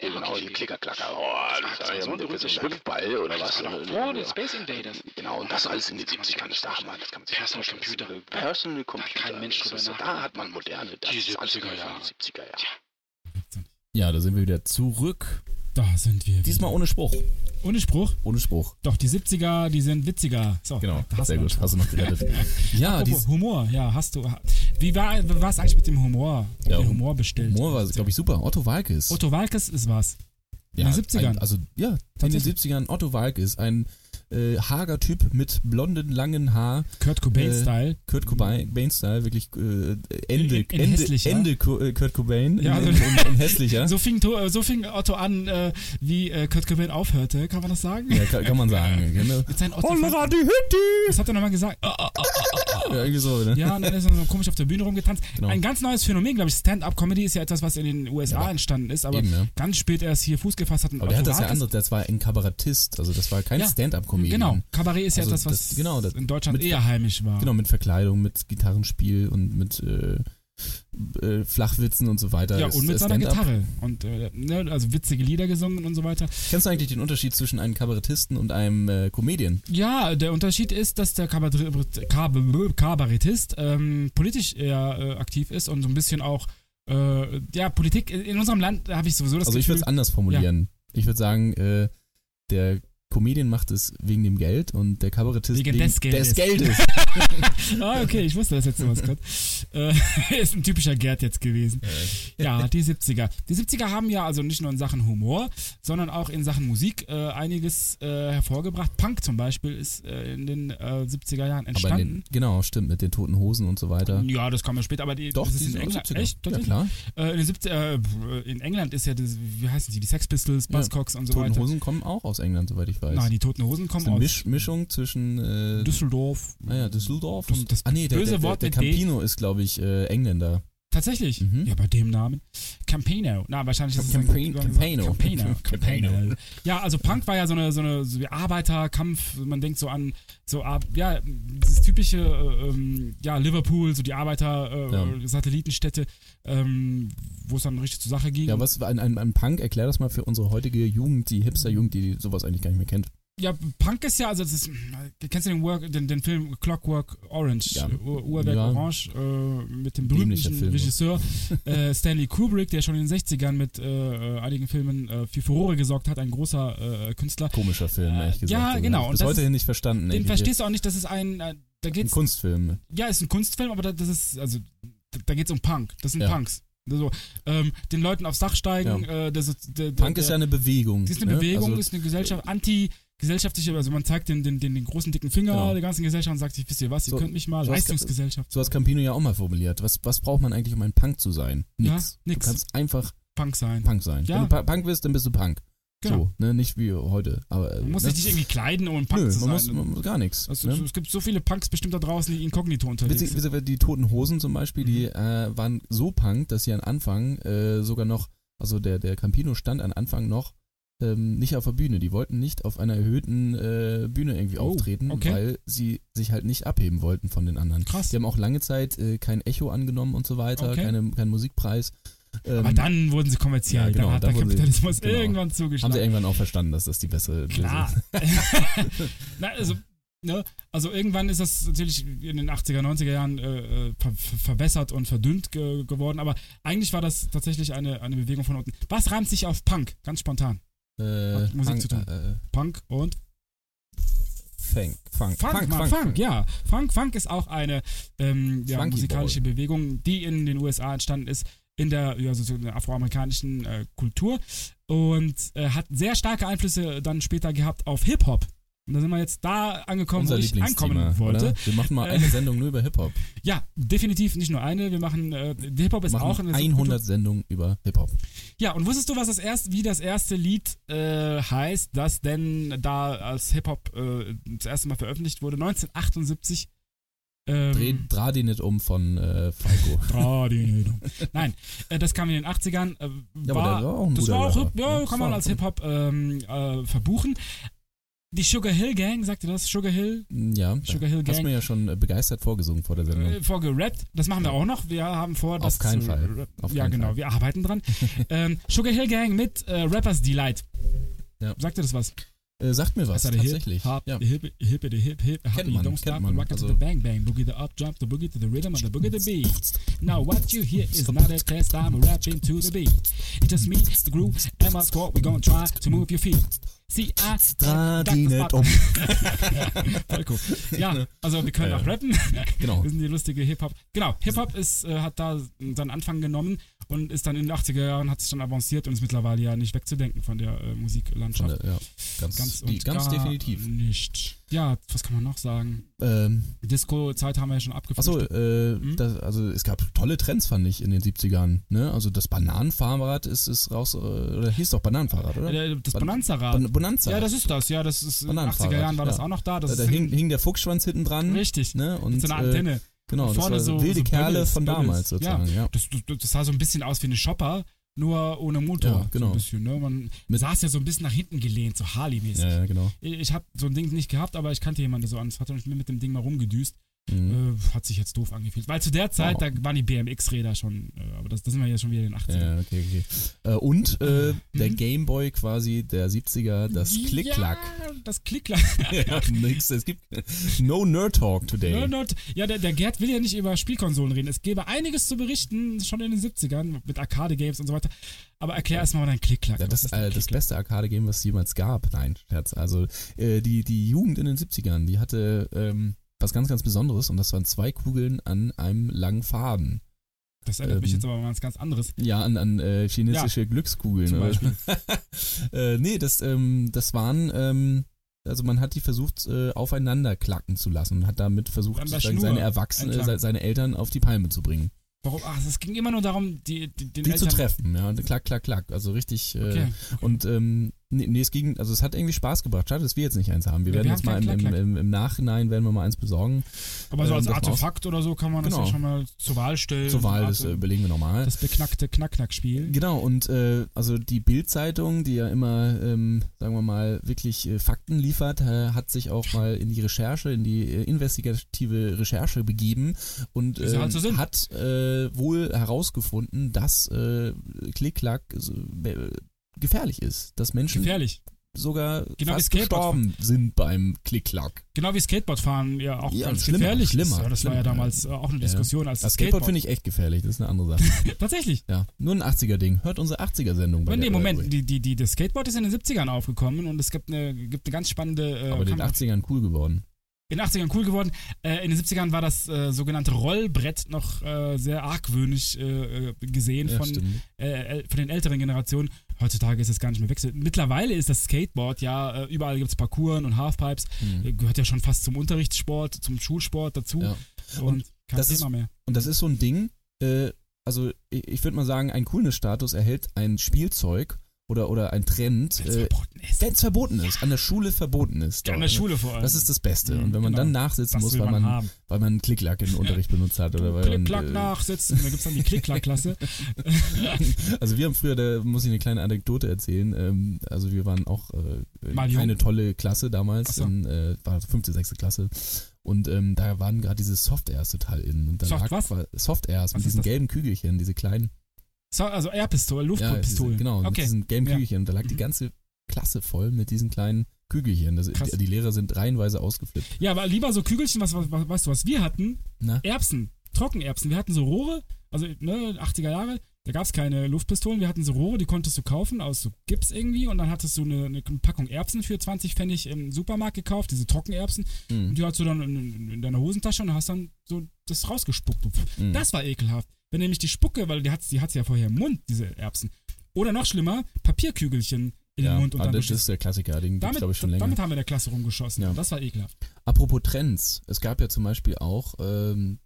Genau, gewesen. Klickerklacker. Oh, Das ist ein ja ein. Hüpfball oder was? Vor den Space Invaders. Genau, und das alles in den 70ern. Das, da hat man, das kann man sich Personal. Computer. Personal Computer. kein Mensch drüber. Da hat man moderne. Das Die ist alles 70er von Jahre. den 70er Jahren. Ja, da sind wir wieder zurück. Da sind wir. Diesmal ohne Spruch. Ohne Spruch. Ohne Spruch. Doch, die 70er, die sind witziger. So, Genau. Sehr du gut. Hast du noch gerettet. Ja, Apropos Humor, ja, hast du. Wie war es eigentlich mit dem Humor? Ja, der Humor bestellt. Humor war, glaube ich, super. Otto Walkes. Otto Walkes ist was. ja, in den 70ern. Ein, also, ja, in den Tatsächlich. 70ern. Otto Walkes, ein äh, hager Typ mit blonden, langen Haar. Kurt Cobain-Style. Äh, Kurt Cobain-Style, wirklich äh, Ende, In- in Ende, hässlicher. Ende äh, Kurt Cobain. Ja, in, also- in, in, hässlicher. So fing, so fing Otto an, äh, wie äh, Kurt Cobain aufhörte, kann man das sagen? ja, kann, kann man sagen. Genau. Holla die Hütti! Was hat er nochmal gesagt? Ah, ah, ah. Ja, irgendwie so, ne? Ja, und dann ist er so komisch auf der Bühne rumgetanzt. Genau. Ein ganz neues Phänomen, glaube ich. Stand-up-Comedy ist ja etwas, was in den USA Ja, entstanden ist, aber eben, ja. ganz spät erst hier Fuß gefasst hat. und Aber der hat das ja anders, das war ein Kabarettist, also das war kein Ja, Stand-up-Comedian. Genau, Kabarett ist ja Also etwas, was das- genau, das- in Deutschland mit- eher heimisch war. Genau, mit Verkleidung, mit Gitarrenspiel und mit äh, äh, Flachwitzen und so weiter. Ja, und mit seiner. Gitarre. Und äh, ne, also witzige Lieder gesungen und so weiter. Kennst du eigentlich den Unterschied zwischen einem Kabarettisten und einem äh, Comedian? Ja, der Unterschied ist, dass der Kabarett, Kab- Kabarettist ähm, politisch eher äh, aktiv ist und so ein bisschen auch, äh, ja, Politik in unserem Land habe ich sowieso das Also ich würde Gefühl. es anders formulieren. Ich würde sagen, der Comedian macht es wegen dem Geld und der Kabarettist Wegen des Geldes. des Geldes. ah, okay, ich wusste, dass jetzt sowas kommt. Äh, ist ein typischer Gerd jetzt gewesen. Ja, die 70er. Die 70er haben ja also nicht nur in Sachen Humor, sondern auch in Sachen Musik äh, einiges äh, hervorgebracht. Punk zum Beispiel ist äh, in den äh, 70er Jahren Aber in entstanden. den, genau, stimmt, mit den toten Hosen und so weiter. ja, das kam ja später, aber die, Doch, das ist die in sind England. 70er. Echt? Ja, klar. Äh, in, den 70, äh, in England ist ja, das, wie heißen sie, die Sex Pistols, Ja, Buzzcocks und so Toten weiter. Hosen kommen auch aus England, soweit ich weiß. Nein, die Toten Hosen kommen aus Misch Mischung zwischen äh, Düsseldorf. naja, Düsseldorf Das- und das ah nee, der, böse der, der, Wort der mit D. Campino ist, glaube ich, äh, Engländer. Tatsächlich? Mhm. Ja, bei dem Namen. Campino. Na, wahrscheinlich ist es ein- Campano. Campano. Campano. Campano. Ja, also Punk war ja so eine, so eine so wie Arbeiterkampf. Man denkt so an, so, ja, dieses typische, äh, ähm, ja, Liverpool, so die Arbeiter-Satellitenstädte, ähm, wo es dann richtig zur Sache ging. Ja, was ein, ein, ein Punk, erklär das mal für unsere heutige Jugend, die Hipster-Jugend, die sowas eigentlich gar nicht mehr kennt. Ja, Punk ist ja, also das ist, kennst du den, Work, den, den Film Clockwork Orange? Ja. Ur Uhrwerk Ja. Orange äh, mit dem berühmten. Regisseur äh, Stanley Kubrick, der schon in den 60ern mit äh, äh, einigen Filmen äh, für Furore gesorgt hat, ein großer äh, Künstler. Komischer Film, ehrlich gesagt. ja, Also, genau, Bis das heute ist- nicht verstanden. Den verstehst du auch nicht, das ist ein, äh, da Ein geht's, Kunstfilm. ja, ist ein Kunstfilm, aber da- das ist, also, da- da geht's um Punk, das sind Ja. Punks. So, ähm, den Leuten aufs Dach steigen, äh, das ist, der, Punk der, ist ja eine Bewegung. Das ist eine ne? Bewegung, Also, ist eine Gesellschaft, anti-gesellschaftliche, also man zeigt den, den, den, den großen dicken Finger Genau. der ganzen Gesellschaft und sagt sich, wisst ihr was, ihr So- könnt mich mal, so Leistungsgesellschaft, so hat Campino ja auch mal formuliert. Was, was braucht man eigentlich, um ein Punk zu sein? Ja, Nix. nix. Du kannst einfach Punk sein. Punk sein. Ja. Wenn du Punk bist, dann bist du Punk. Genau. So, ne? Nicht wie heute. Aber, Man muss ne? sich nicht irgendwie kleiden, um ein Punk Nö, zu man sein. muss, man muss gar nichts. also, ne? Es gibt so viele Punks bestimmt da draußen, die inkognito unterwegs Witzig, sind. witzig, die Toten Hosen zum Beispiel, die Mhm. äh, waren so punk, dass sie am Anfang äh, sogar noch, also der, der Campino stand am Anfang noch ähm, nicht auf der Bühne. Die wollten nicht auf einer erhöhten äh, Bühne irgendwie Oh, auftreten, okay. weil sie sich halt nicht abheben wollten von den anderen. Krass. Die haben auch lange Zeit äh, kein Echo angenommen und so weiter, Okay. keine, keinen Musikpreis. Ähm, Aber dann wurden sie kommerziell. ja, genau, dann hat dann der wurden sie- Kapitalismus genau. irgendwann haben sie zugeschlagen. irgendwann auch verstanden, dass das die bessere Klar. Na, also, ne, also irgendwann ist das natürlich in den 80er, 90er Jahren äh, äh, ver verbessert und verdünnt ge geworden, aber eigentlich war das tatsächlich eine, eine Bewegung von unten. Was reimt sich auf Punk? Ganz spontan. Äh, Hat Musik Funk, zu tun. Äh, Punk und Funk, Funk, Funk, Funk, Funk, ja. Funk, Funk ist auch eine ähm, ja, musikalische Bewegung, die in den USA entstanden ist, in der, ja, so, so der afroamerikanischen äh, Kultur und äh, hat sehr starke Einflüsse dann später gehabt auf Hip-Hop. Und da sind wir jetzt da angekommen, Unser wo ich ankommen wollte. Oder? Wir machen mal Äh, eine Sendung nur über Hip-Hop. Ja, definitiv nicht nur eine. Wir machen, äh, Hip-Hop ist Wir auch machen eine 100 Sendungen über Hip-Hop. Ja, und wusstest du, was das erste, wie das erste Lied äh, heißt, das denn da als Hip-Hop äh, das erste Mal veröffentlicht wurde? 1978 Ähm, Dreh, die nicht um von äh, Falco. Radio. Nein, äh, das kam in den 80ern. Äh, Ja, aber war, der war auch ein das war auch, Rapper. Ja, kann man war als. Hip-Hop ähm, äh, verbuchen. Die Sugar Hill Gang, sagt ihr das? Sugar Hill? Ja, Sugar Hill da hast Gang. mir ja schon äh, begeistert vorgesungen vor der Sendung. Äh, vorgerappt. Das machen wir auch noch. Wir haben vor, das Auf keinen zu Fall. Auf ja, keinen genau. Fall. Wir arbeiten dran. ähm, Sugar Hill Gang mit äh, Rappers Delight. Ja. Sagt ihr das was? Äh, sagt mir was, Also tatsächlich. Hip, Hop, ja. hip, hip, the hip, hip, Kennt man, don't stop, man. rock it to Also- the bang bang, boogie the up, jump the boogie to the rhythm and the boogie the beat. Now what you hear is not a test, I'm rapping to the beat. It's just me, the groove, and my squad, we gonna try to move your feet. Dreh got die nicht um. Voll cool. Ja, also wir können auch rappen. Genau. Wir sind die lustige Hip-Hop. Genau, Hip-Hop ist, äh, hat da seinen Anfang genommen und ist dann in den 80er Jahren, hat sich dann avanciert und ist mittlerweile ja nicht wegzudenken von der äh, Musiklandschaft. Ja, ganz, Ganz, die, ganz definitiv. Nicht. Ja, was kann man noch sagen? Ähm, Disco-Zeit haben wir ja schon abgefrühstückt. Achso, äh, Mhm. das, also es gab tolle Trends, fand ich, in den 70ern. Ne? Also das Bananenfahrrad ist, ist raus, äh, oder hieß doch Bananenfahrrad, oder? Äh, das Ban- Bonanza-Rad. Ban Bonanza. ja, das ist das. Ja, das ist in den Bananenfahrrad, 80er Jahren war das ja. auch noch da. Das da ist hing, in, hing der Fuchsschwanz hinten dran. richtig. Ne? Und, mit so einer äh, Antenne. Genau, das Vorne war so- wilde so Kerle Bubbles, von damals sozusagen, ja. Das, das, das sah so ein bisschen aus wie eine Shopper, nur ohne Motor. Ja, genau. So ein bisschen, ne? Man Mit- saß ja so ein bisschen nach hinten gelehnt, so Harley-mäßig. Ja, ja, genau. Ich habe so ein Ding nicht gehabt, aber ich kannte jemanden, der so an. hat mich mit dem Ding mal rumgedüst. Mhm. Äh, hat sich jetzt doof angefühlt. Weil zu der Zeit, Wow. da waren die BMX-Räder schon, äh, aber das, das sind wir ja schon wieder in den 80ern. Ja, okay, okay. Äh, und äh, der Mhm. Gameboy quasi der 70er, das Klick-Klack. Das Klick-Klack. Ja, nix, es gibt no Nerd Talk today. No, not, ja, der, der Gerd will ja nicht über Spielkonsolen reden. Es gäbe einiges zu berichten, schon in den 70ern, mit Arcade-Games und so weiter. Aber erklär erstmal mal dein Klick-Klack. Ja, das ist äh, das beste Arcade-Game, was es jemals gab. Nein, Scherz. Also äh, die, die Jugend in den 70ern, die hatte ähm, was ganz, ganz Besonderes und das waren zwei Kugeln an einem langen Faden. Das erinnert mich ähm, jetzt aber an was ganz anderes. Ja, an, an äh, chinesische Glückskugeln. Zum? Beispiel. äh, nee, das, ähm, das waren, ähm, also man hat die versucht, äh, aufeinander klacken zu lassen und hat damit versucht, seine Erwachsenen, äh, seine Eltern auf die Palme zu bringen. Warum? Ach, es ging immer nur darum, die, die, den Die Eltern, zu treffen, ja, und klack, klack, klack. Also richtig, äh, Okay. und ähm, nee, nee, es ging, also es hat irgendwie Spaß gebracht. Schade, dass wir jetzt nicht eins haben. Wir Ja, werden wir jetzt mal im, im, im, Nachhinein werden wir mal eins besorgen. Aber so ähm, als das Artefakt oder so kann man das Genau. ja schon mal zur Wahl stellen. Zur Wahl, das äh, überlegen wir nochmal. das beknackte Knack-Knack-Spiel. Genau, und äh, also die Bild-Zeitung, die ja immer, ähm, sagen wir mal, wirklich äh, Fakten liefert, äh, hat sich auch mal in die Recherche, in die äh, investigative Recherche begeben und sie ähm, halt so hat äh, wohl herausgefunden, dass äh, Klick-Klack gefährlich ist, dass Menschen Gefährlich. sogar Genau fast Skateboard gestorben sind beim Klick-Klack. Genau wie Skateboardfahren ja auch Ja, ganz schlimmer, gefährlich schlimmer, ist. Ja, das war ja schlimmer, damals äh, auch eine Ja. Diskussion als Das das Skateboard finde ich echt gefährlich, das ist eine andere Sache. Tatsächlich. ja, nur ein 80er-Ding. Hört unsere 80er-Sendung bei nee, Moment, die, die, die, das Skateboard ist in den 70ern aufgekommen und es gibt eine, gibt eine ganz spannende. Äh, Aber in den kann man- 80ern cool geworden. in den 80ern cool geworden. Äh, in den 70ern war das äh, sogenannte Rollbrett noch äh, sehr argwöhnisch äh, äh, gesehen Ja, von, von den älteren Generationen. Heutzutage ist es gar nicht mehr wechsel. Mittlerweile ist das Skateboard ja, äh, überall gibt es Parcours und Halfpipes. Mhm. Äh, Gehört ja schon fast zum Unterrichtssport, zum Schulsport dazu. Ja. Und kein das Thema ist- mehr. Und das ist so ein Ding, äh, also ich, ich würde mal sagen, ein Coolness-Status erhält ein Spielzeug oder, oder ein Trend, Wenn's äh, verboten ist. wenn es verboten ist, an der Schule verboten ist. Ja, in dort, der ne? Schule vor allem. Das ist das Beste. Mhm, Und wenn man genau. dann nachsitzen das muss, weil man man, weil man einen Klicklack im Unterricht benutzt hat oder weil man, Klick-Klack äh, nachsitzen. Da gibt es dann die Klick-Klack-Klasse. Also wir haben früher, da muss ich eine kleine Anekdote erzählen. Ähm, also wir waren auch äh, keine tolle Klasse damals, so. in, äh, war fünfte, sechste Klasse. Und ähm, da waren gerade diese Soft-Airs total in. Und da Soft lag was? Soft-Airs mit diesen das? gelben Kügelchen, diese kleinen So, also Airpistolen, Ja, diese, Luftpistolen. genau, mit okay. diesen gelben Ja. Kügelchen. Und da lag die ganze Klasse voll mit diesen kleinen Kügelchen. Das, Krass. die, die Lehrer sind reihenweise ausgeflippt. Ja, aber lieber so Kügelchen, was, was, was weißt du, was wir hatten? Na? Erbsen, Trockenerbsen. Wir hatten so Rohre, also ne, 80er Jahre, da gab es keine Luftpistolen, wir hatten so Rohre, die konntest du kaufen aus so Gips irgendwie und dann hattest du eine, eine Packung Erbsen für 20 Pfennig im Supermarkt gekauft, diese Trockenerbsen, Mhm. und die hattest du dann in, in deiner Hosentasche und hast dann so das rausgespuckt. Mhm. Das war ekelhaft. Wenn nämlich die Spucke, weil die hat die hat's ja vorher im Mund, diese Erbsen. Oder noch schlimmer, Papierkügelchen in ja, den Mund und dann das ist der Klassiker, den damit, glaube ich schon länger. damit haben wir der Klasse rumgeschossen. Ja. Das war ekelhaft. Apropos Trends, es gab ja zum Beispiel auch ähm,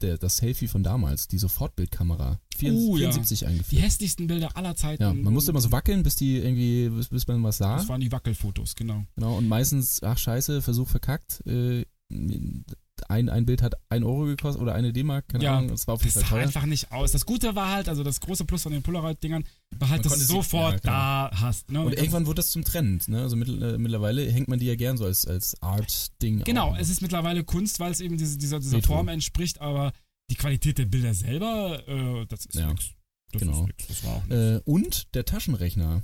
der, das Selfie von damals, die Sofortbildkamera. 74, Oh, ja. 74 Die eingeführt. hässlichsten Bilder aller Zeiten. Ja, man musste immer so wackeln, bis die irgendwie, bis, bis man was sah. Das waren die Wackelfotos, genau. Genau, und meistens, ach scheiße, Versuch verkackt. Äh, ein, ein Bild hat 1 Euro gekostet oder eine D-Mark, keine Ja, Ahnung, es war auf jeden das Fall sah teuer. einfach nicht aus. Das Gute war halt, also das große Plus von den Polaroid-Dingern, war halt, dass du sofort ja, genau. da hast. Ne? Und irgendwann wurde das zum Trend, ne? Also mittel, äh, mittlerweile hängt man die ja gern so als, als Art-Ding. Genau, auf. es ist mittlerweile Kunst, weil es eben diese, dieser, dieser Retro. Form entspricht, aber die Qualität der Bilder selber, äh, das ist Ja, nix. Das genau. ist nix. Das war auch nix. Äh, und der Taschenrechner.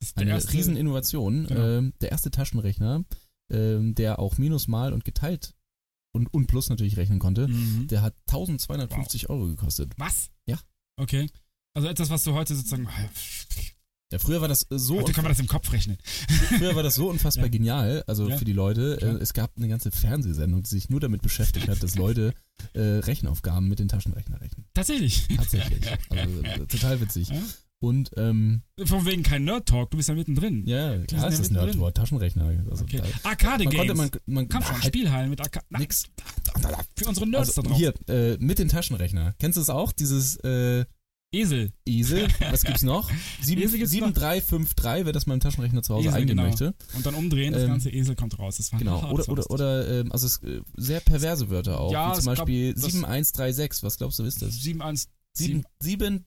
Das ist Eine erste- Rieseninnovation. Genau. Ähm, der erste Taschenrechner, ähm, der auch Minus, Mal und geteilt und, und Plus natürlich rechnen konnte, Mhm. der hat 1250 Euro gekostet. Was? Ja. Okay. Also etwas, was du heute sozusagen. Ja, früher war das äh, so Heute kann man das im Kopf rechnen. Früher war das so unfassbar Ja. genial, also Ja. für die Leute. Äh, Klar. es gab eine ganze Fernsehsendung, die sich nur damit beschäftigt hat, dass Leute äh, Rechenaufgaben mit den Taschenrechner rechnen. Tatsächlich. Tatsächlich. Also äh, total witzig. Und ähm, Von wegen kein Nerd-Talk, du bist ja mittendrin. ja, sind klar ist das mittendrin. Nerdwort, Taschenrechner. Also, Okay. da, Arcade-Games. man konnte, man, man schon, halt Spielhallen mit Arcade. Na, nix. Für unsere Nerds Also da drauf. hier, äh, mit den Taschenrechner. Kennst du es auch? Dieses äh, Esel. Esel, was gibt's noch? Sieben- Esel gibt's noch. 7353, wer das mal im Taschenrechner zu Hause Esel, eingeben genau. möchte. Und dann umdrehen, das Ähm, ganze Esel kommt raus. Das war Genau. das Oder, oder, oder ähm, also es, äh, sehr perverse Wörter auch. Ja, wie zum Beispiel das- 7136. Was glaubst du, ist das? 7, 1, 7, 7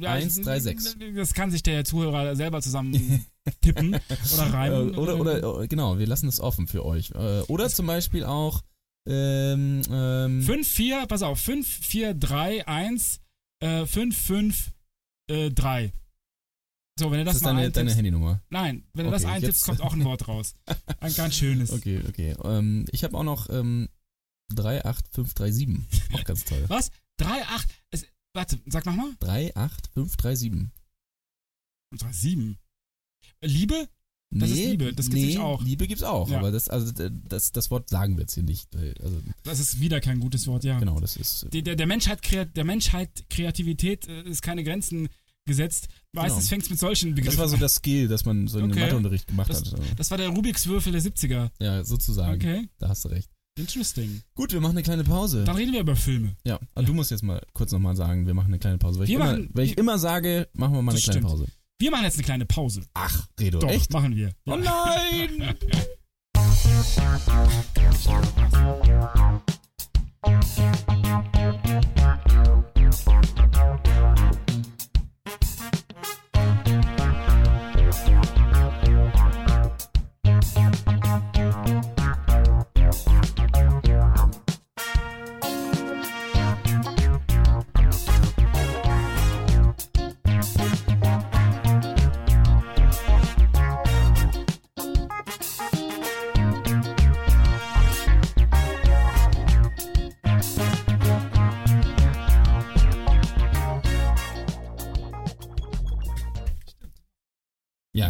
Ja, 136. Das kann sich der Zuhörer selber zusammen tippen oder äh, reimen. oder, oder, äh, genau, wir lassen das offen für euch. Äh, oder zum Beispiel auch ähm, ähm, 5, 4, pass auf, 5, 4, 3, 1, äh, 5, 5, äh, 3. So, wenn du das, das ist mal deine, eintippst. deine Handynummer. Nein, wenn du das Okay, eintippst, jetzt- kommt auch ein Wort raus. Ein ganz schönes. Okay, okay. Ähm, ich habe auch noch ähm, 38537. Auch ganz toll. Was? 3, 8, es, warte, sag nochmal. 38537. 3, 7. Liebe? Das ist Liebe, das gibt's nee, auch. Liebe gibt's auch, Ja. aber das, also, das, das Wort sagen wir jetzt hier nicht. Also, Das ist wieder kein gutes Wort, ja. genau, das ist. Der, der, der, Menschheit, Kreat- der Menschheit Kreativität äh, ist keine Grenzen gesetzt. Meistens Genau. fängt es mit solchen Begriffen Das war so an. das Skill, das man so in Okay. Matheunterricht gemacht Das- hat. Das war der Rubiks Würfel der 70er. Ja, sozusagen. Okay, Da hast du recht. Interesting. Gut, wir machen eine kleine Pause. Dann reden wir über Filme. Ja, und du musst jetzt mal kurz nochmal sagen, wir machen eine kleine Pause. Weil, Wir ich, immer, machen- weil ich immer sage, machen wir mal eine kleine stimmt. Pause. Wir machen jetzt eine kleine Pause. Ach, Redo, Doch, echt? machen wir. Oh Ja. nein!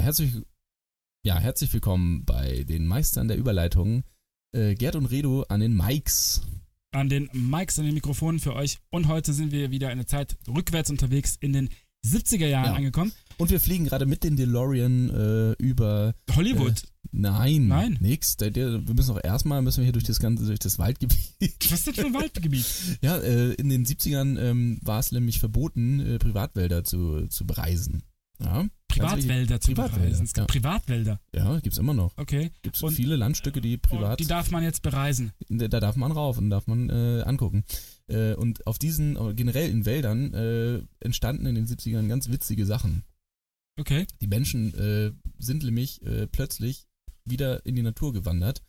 herzlich, ja, herzlich willkommen bei den Meistern der Überleitung. Äh, Gerd und Redo an den Mikes. An den Mics, an den Mikrofonen für euch. Und heute sind wir wieder in der Zeit rückwärts unterwegs in den 70er Jahren Ja. angekommen. Und wir fliegen gerade mit den DeLorean äh, über. Hollywood. Nein, Nein. nix. Der, der, wir müssen auch erstmal müssen wir hier durch das ganze, durch das Waldgebiet. Was ist das für ein Waldgebiet? ja, äh, in den 70ern ähm, war es nämlich verboten, äh, Privatwälder zu, zu bereisen. Ja, Privatwälder zu bereisen. Es gibt ja. Privatwälder. ja, gibt's immer noch. Okay. Gibt Und- viele Landstücke, die Und privat. die darf man jetzt bereisen. da da darf man rauf und darf man äh, angucken. Äh, und auf diesen, äh, generell in Wäldern, äh, entstanden in den 70ern ganz witzige Sachen. Okay. Die Menschen äh, sind nämlich äh, plötzlich wieder in die Natur gewandert.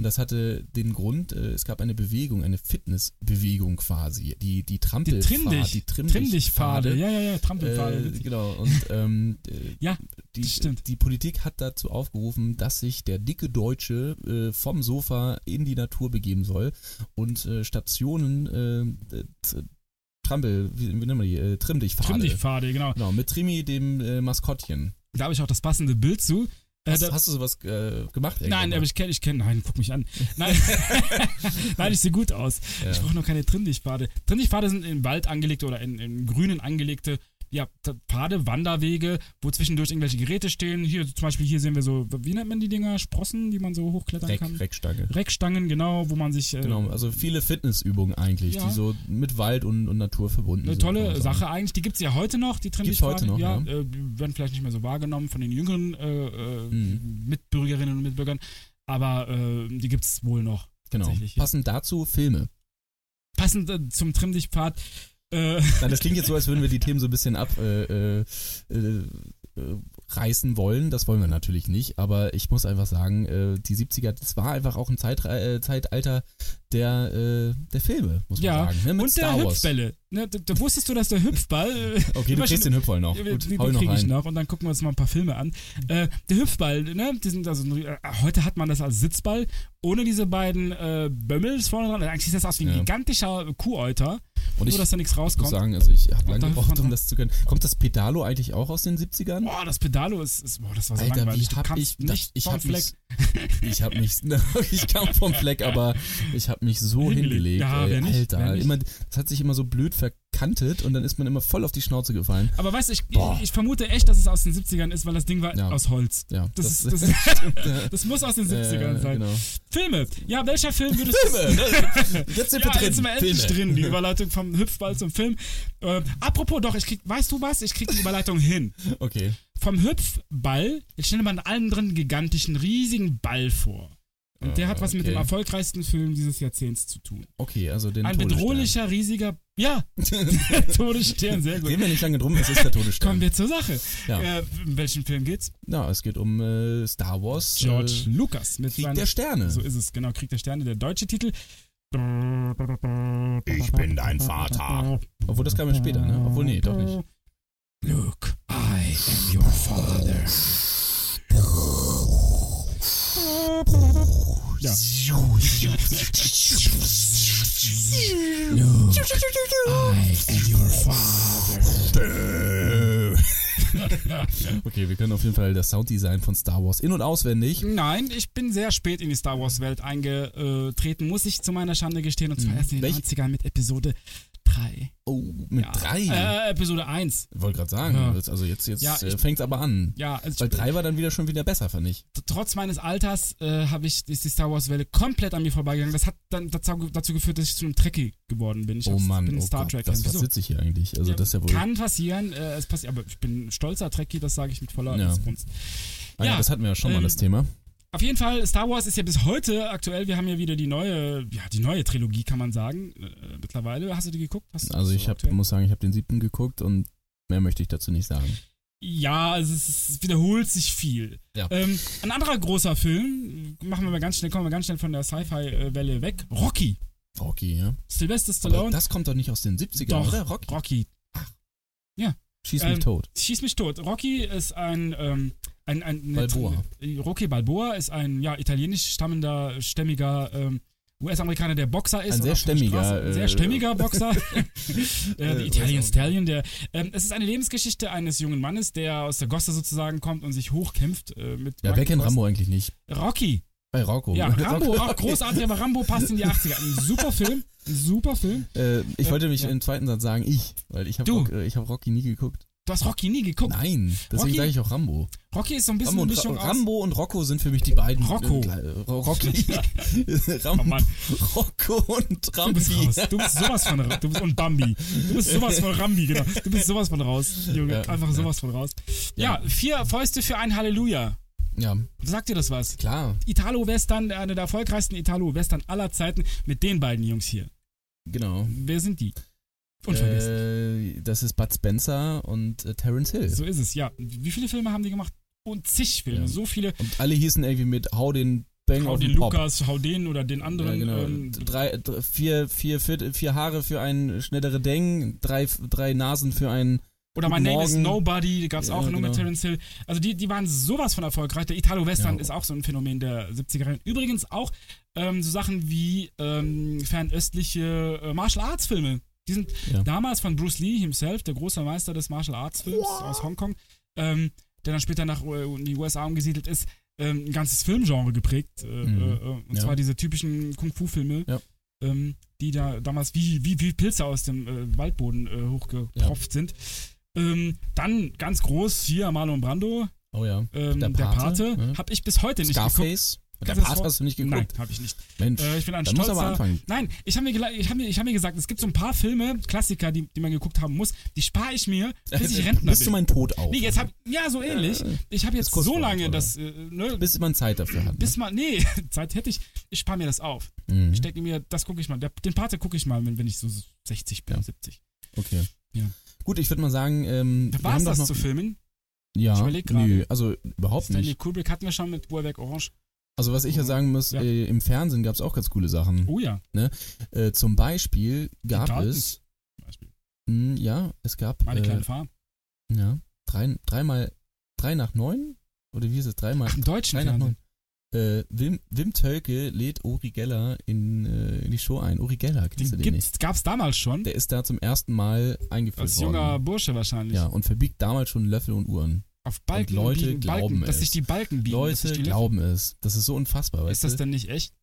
Und das hatte den Grund, äh, es gab eine Bewegung, eine Fitnessbewegung quasi. Die, die Die Trampelfahrt, die Trimm Trimm dich Pfade. Ja, ja, ja. Trampelpfade. Äh, genau, und ähm, äh, Ja, die, stimmt. die Politik hat dazu aufgerufen, dass sich der dicke Deutsche äh, vom Sofa in die Natur begeben soll und äh, Stationen äh, äh, Trampel, wie, wie nennen wir die, äh, Trimm dich Pfade. Trimm dich Pfade, genau. Genau, mit Trimi, dem äh, Maskottchen. Da habe ich auch das passende Bild zu. Äh, Hast, da- hast du sowas äh, gemacht? Nein, aber ich kenne, ich kenne, nein, guck mich an. Nein, nein, ich sehe gut aus. Ja. Ich brauche noch keine Trimmdichtpfade. Trimmdichtpfade sind im Wald angelegte oder in, in Grünen angelegte ja, Pfade, Wanderwege, wo zwischendurch irgendwelche Geräte stehen. Hier zum Beispiel, hier sehen wir so, wie nennt man die Dinger? Sprossen, die man so hochklettern Reck, kann. Reckstange. Reckstangen, genau, wo man sich. Äh, Genau, also viele Fitnessübungen eigentlich, Ja. die so mit Wald und, und Natur verbunden Eine sind. kann tolle sagen. Sache eigentlich. Die gibt es ja heute noch, die Gibt's heute noch, ja. ja. Äh, die werden vielleicht nicht mehr so wahrgenommen von den jüngeren äh, äh, Mhm. Mitbürgerinnen und Mitbürgern, aber äh, die gibt es wohl noch. Genau. Tatsächlich, ja. Passend dazu Filme. Passend äh, zum Trimm dich Pfad. Äh, Nein, das klingt jetzt so, als würden wir die Themen so ein bisschen ab äh, äh, wollen. Das wollen wir natürlich nicht. Aber ich muss einfach sagen, die 70er, das war einfach auch ein Zeitre Zeitalter der, der Filme, muss man ja, sagen. Ne? Mit und Star der Wars. Hüpfbälle. Ne, da, da wusstest du, dass der Hüpfball. Okay, du kriegst den Hüpfball noch. Gut, den ihn noch ich noch und dann gucken wir uns mal ein paar Filme an. Äh, der Hüpfball, ne? Die sind also, äh, heute hat man das als Sitzball, ohne diese beiden äh, Bömmels vorne dran. Eigentlich sieht das aus wie ein Ja. gigantischer Kuhäuter, Und nur ich dass da nichts muss rauskommt. sagen, also ich habe lange gebraucht, um das zu können. Kommt das Pedalo eigentlich auch aus den 70ern? Boah, das Pedalo ist, ist boah, das war so Alter, langweilig. wie hab ich nicht ich hab Fleck. mich, ich hab mich, ich kam vom Fleck, aber ich habe mich so Hingelegt. hingelegt, Ja, ey, Alter, nicht. immer, das hat sich immer so blöd verkantet und dann ist man immer voll auf die Schnauze gefallen. Aber weißt du, ich, ich vermute echt, dass es aus den 70ern ist, weil das Ding war Ja. aus Holz. Ja, Das, das- ist, das, das muss aus den 70ern Äh, sein. genau. Filme. Ja, welcher Film würdest du. Filme, jetzt sind wir ja, drin. jetzt sind wir endlich Filme. drin. Die Überleitung vom Hüpfball zum Film. Äh, apropos, doch, ich krieg, weißt du was? Ich krieg die Überleitung hin. Okay. Vom Hüpfball, jetzt stell dir mal allem drin einen gigantischen, riesigen Ball vor. Und der hat was mit okay. dem erfolgreichsten Film dieses Jahrzehnts zu tun. Okay, also den Ein bedrohlicher, riesiger. Ja, der Todesstern, sehr gut. Reden wir nicht lange drum, es ist der Todesstern. Kommen wir zur Sache. Ja. Äh, in welchem Film geht's? Ja, es geht um äh, Star Wars. George äh, Lucas mit Krieg seiner- der Sterne. So ist es, genau, Krieg der Sterne, der deutsche Titel. Ich bin dein Vater. Obwohl, das kam ja später, ne? Obwohl, nee, doch nicht. Luke, I am your father. Ja. I am your father. Okay, wir können auf jeden Fall das Sounddesign von Star Wars in- und auswendig. Nein, ich bin sehr spät in die Star Wars Welt eingetreten, muss ich zu meiner Schande gestehen, und zwar Mhm. erst in den Welch- 90ern mit Episode 3. Oh, mit Ja. drei. Äh, Episode 1. Ich wollte gerade sagen, Ja. also jetzt, jetzt Ja, äh, ich- fängt's aber an. Ja, also Weil drei war dann wieder schon wieder besser, fand ich. trotz meines Alters äh, habe ich ist die Star Wars Welle komplett an mir vorbeigegangen. Das hat dann dazu, dazu geführt, dass ich zu einem Trekkie geworden bin. Ich oh Mann, bin oh Star Gott, Trek. das, was Wieso? sitze ich hier eigentlich? Also das ist ja wohl... Kann passieren, äh, es passiert, aber ich bin stolzer Trekkie, das sage ich mit voller Ja. Inbrunst. ah, ja, das hatten wir ja schon mal, ähm, das Thema. Auf jeden Fall, Star Wars ist ja bis heute aktuell. Wir haben ja wieder die neue, ja, die neue Trilogie, kann man sagen. Äh, mittlerweile. Hast du die geguckt? Du Also so ich hab, muss sagen, ich habe den siebten geguckt und mehr möchte ich dazu nicht sagen. Ja, also es, ist- es wiederholt sich viel. Ja. Ähm, ein anderer großer Film, machen wir mal ganz schnell, kommen wir ganz schnell von der Sci-Fi-Welle weg. Rocky. Rocky, ja. Sylvester Aber Stallone. das kommt doch nicht aus den 70ern, Doch, oder? Rocky. Rocky. Schieß mich Ähm, tot. Schieß mich tot. Rocky ist ein, ähm, ein, ein Balboa. Rocky Balboa ist ein ja, italienisch stammender, stämmiger ähm, US-Amerikaner, der Boxer ist. Ein sehr stämmiger. Ein sehr äh, stämmiger Boxer. äh, äh, Italian Stallion. Der, ähm, es ist eine Lebensgeschichte eines jungen Mannes, der aus der Gosse sozusagen kommt und sich hochkämpft äh, mit. Ja, wer kennt Rambo eigentlich nicht? Rocky. Bei Rocco. Ja, Rambo, auch großartig, aber Rambo passt in die 80er. Ein super Film. Ein super Film. Äh, ich Äh, wollte mich ja. im zweiten Satz sagen, ich, weil ich habe. Rock, äh, ich hab Rocky nie geguckt. Du hast Rocky nie geguckt. Nein, deswegen sage ich auch Rambo. Rocky ist so ein bisschen Rambo eine und, Mischung Ra aus. Rambo und Rocco sind für mich die beiden. Rocco. Äh, Gle- Ro- Rocky. Rambo, Oh. Rocco und Du bist Rambi. raus. Du bist sowas von raus. Du bist und Bambi. Du bist sowas von Rambi, genau. Du bist sowas von raus, Junge. Ja, Einfach ja. sowas von raus. Ja, Ja. vier Fäuste für ein Halleluja. Ja, Sagt dir das was? klar, Italo-Western, einer der erfolgreichsten Italo-Western aller Zeiten mit den beiden Jungs hier. genau. Wer sind die? Unvergessen. Äh, das ist Bud Spencer und äh, Terence Hill. so ist es, ja. Wie viele Filme haben die gemacht? Und zig Filme, Ja. so viele. Und alle hießen irgendwie mit Hau den Bang Hau den den. Lukas, hau den oder den Ja, anderen. genau. ähm, drei, drei, vier, vier, vier, vier Haare für ein schnellere Deng, drei, drei Nasen für ein Oder My Name is. Nobody, gab es Ja, auch nur mit genau. Terence Hill. Also die, die waren sowas von erfolgreich. Der Italo-Western Ja. ist auch so ein Phänomen der 70er Jahre. Übrigens auch ähm, so Sachen wie ähm, fernöstliche äh, Martial Arts Filme. Die sind Ja. damals von Bruce Lee himself, der große Meister des Martial Arts Films aus Hongkong, ähm, der dann später nach äh, in die USA umgesiedelt ist, ähm, ein ganzes Filmgenre geprägt. Äh, Mhm. äh, äh, und Ja. zwar diese typischen Kung-Fu-Filme. Ja. Ähm, die da damals wie, wie, wie Pilze aus dem äh, Waldboden äh, hochgetropft sind. Ähm, dann ganz groß hier Marlon Brando, Oh ja. ähm, Der der, Pate, Pate, ne? habe ich bis heute nicht geguckt. Der Part hast du nicht geguckt? Nein, habe ich nicht. Mensch, Äh, ich bin ein dann stolzer. aber anfangen. Nein, ich habe mir, ich hab mir, ich hab mir gesagt, es gibt so ein paar Filme, Klassiker, die, die man geguckt haben muss, die spare ich mir, bis ich Rentner Bis bin. du meinen Tod auf. nee, jetzt hab, ja, so ähnlich. Ich habe jetzt so lange Tod, das, äh, ne, bis man Zeit dafür hat. bis ne? mal, nee, Zeit hätte ich, ich spare mir das auf. Mhm. Ich denke mir, das gucke ich mal, der, den Pate gucke ich mal, wenn, wenn ich so 60 bin, Ja. 70. Okay. Ja. Gut, ich würde mal sagen, ähm, War es das noch, zu filmen? Ja, Ich überleg gerade. nö, also überhaupt Stanley nicht. Kubrick hatten wir schon mit Uhrwerk Orange. Also was ich ja sagen muss, Ja. äh, im Fernsehen gab es auch ganz coole Sachen. Oh ja. Äh, zum Beispiel gab Daltons es, Beispiel. mh, ja, es gab Meine äh, kleine Farm. ja, drei, dreimal, drei nach neun? Oder wie ist es? Dreimal, Ach, im deutschen drei nach neun. Äh, Wim, Wim Tölke lädt Uri Geller in, äh, in die Show ein. Uri Geller, kennst Den du den nicht? gibt's, gab's damals schon. Der ist da zum ersten Mal eingeführt Als worden. junger Bursche wahrscheinlich. Ja, und verbiegt damals schon Löffel und Uhren. Auf Balken Und Leute biegen, glauben Balken, dass es. sich die Balken biegen. dass Leute die glauben es. Das ist so unfassbar, Ist das du? denn nicht echt?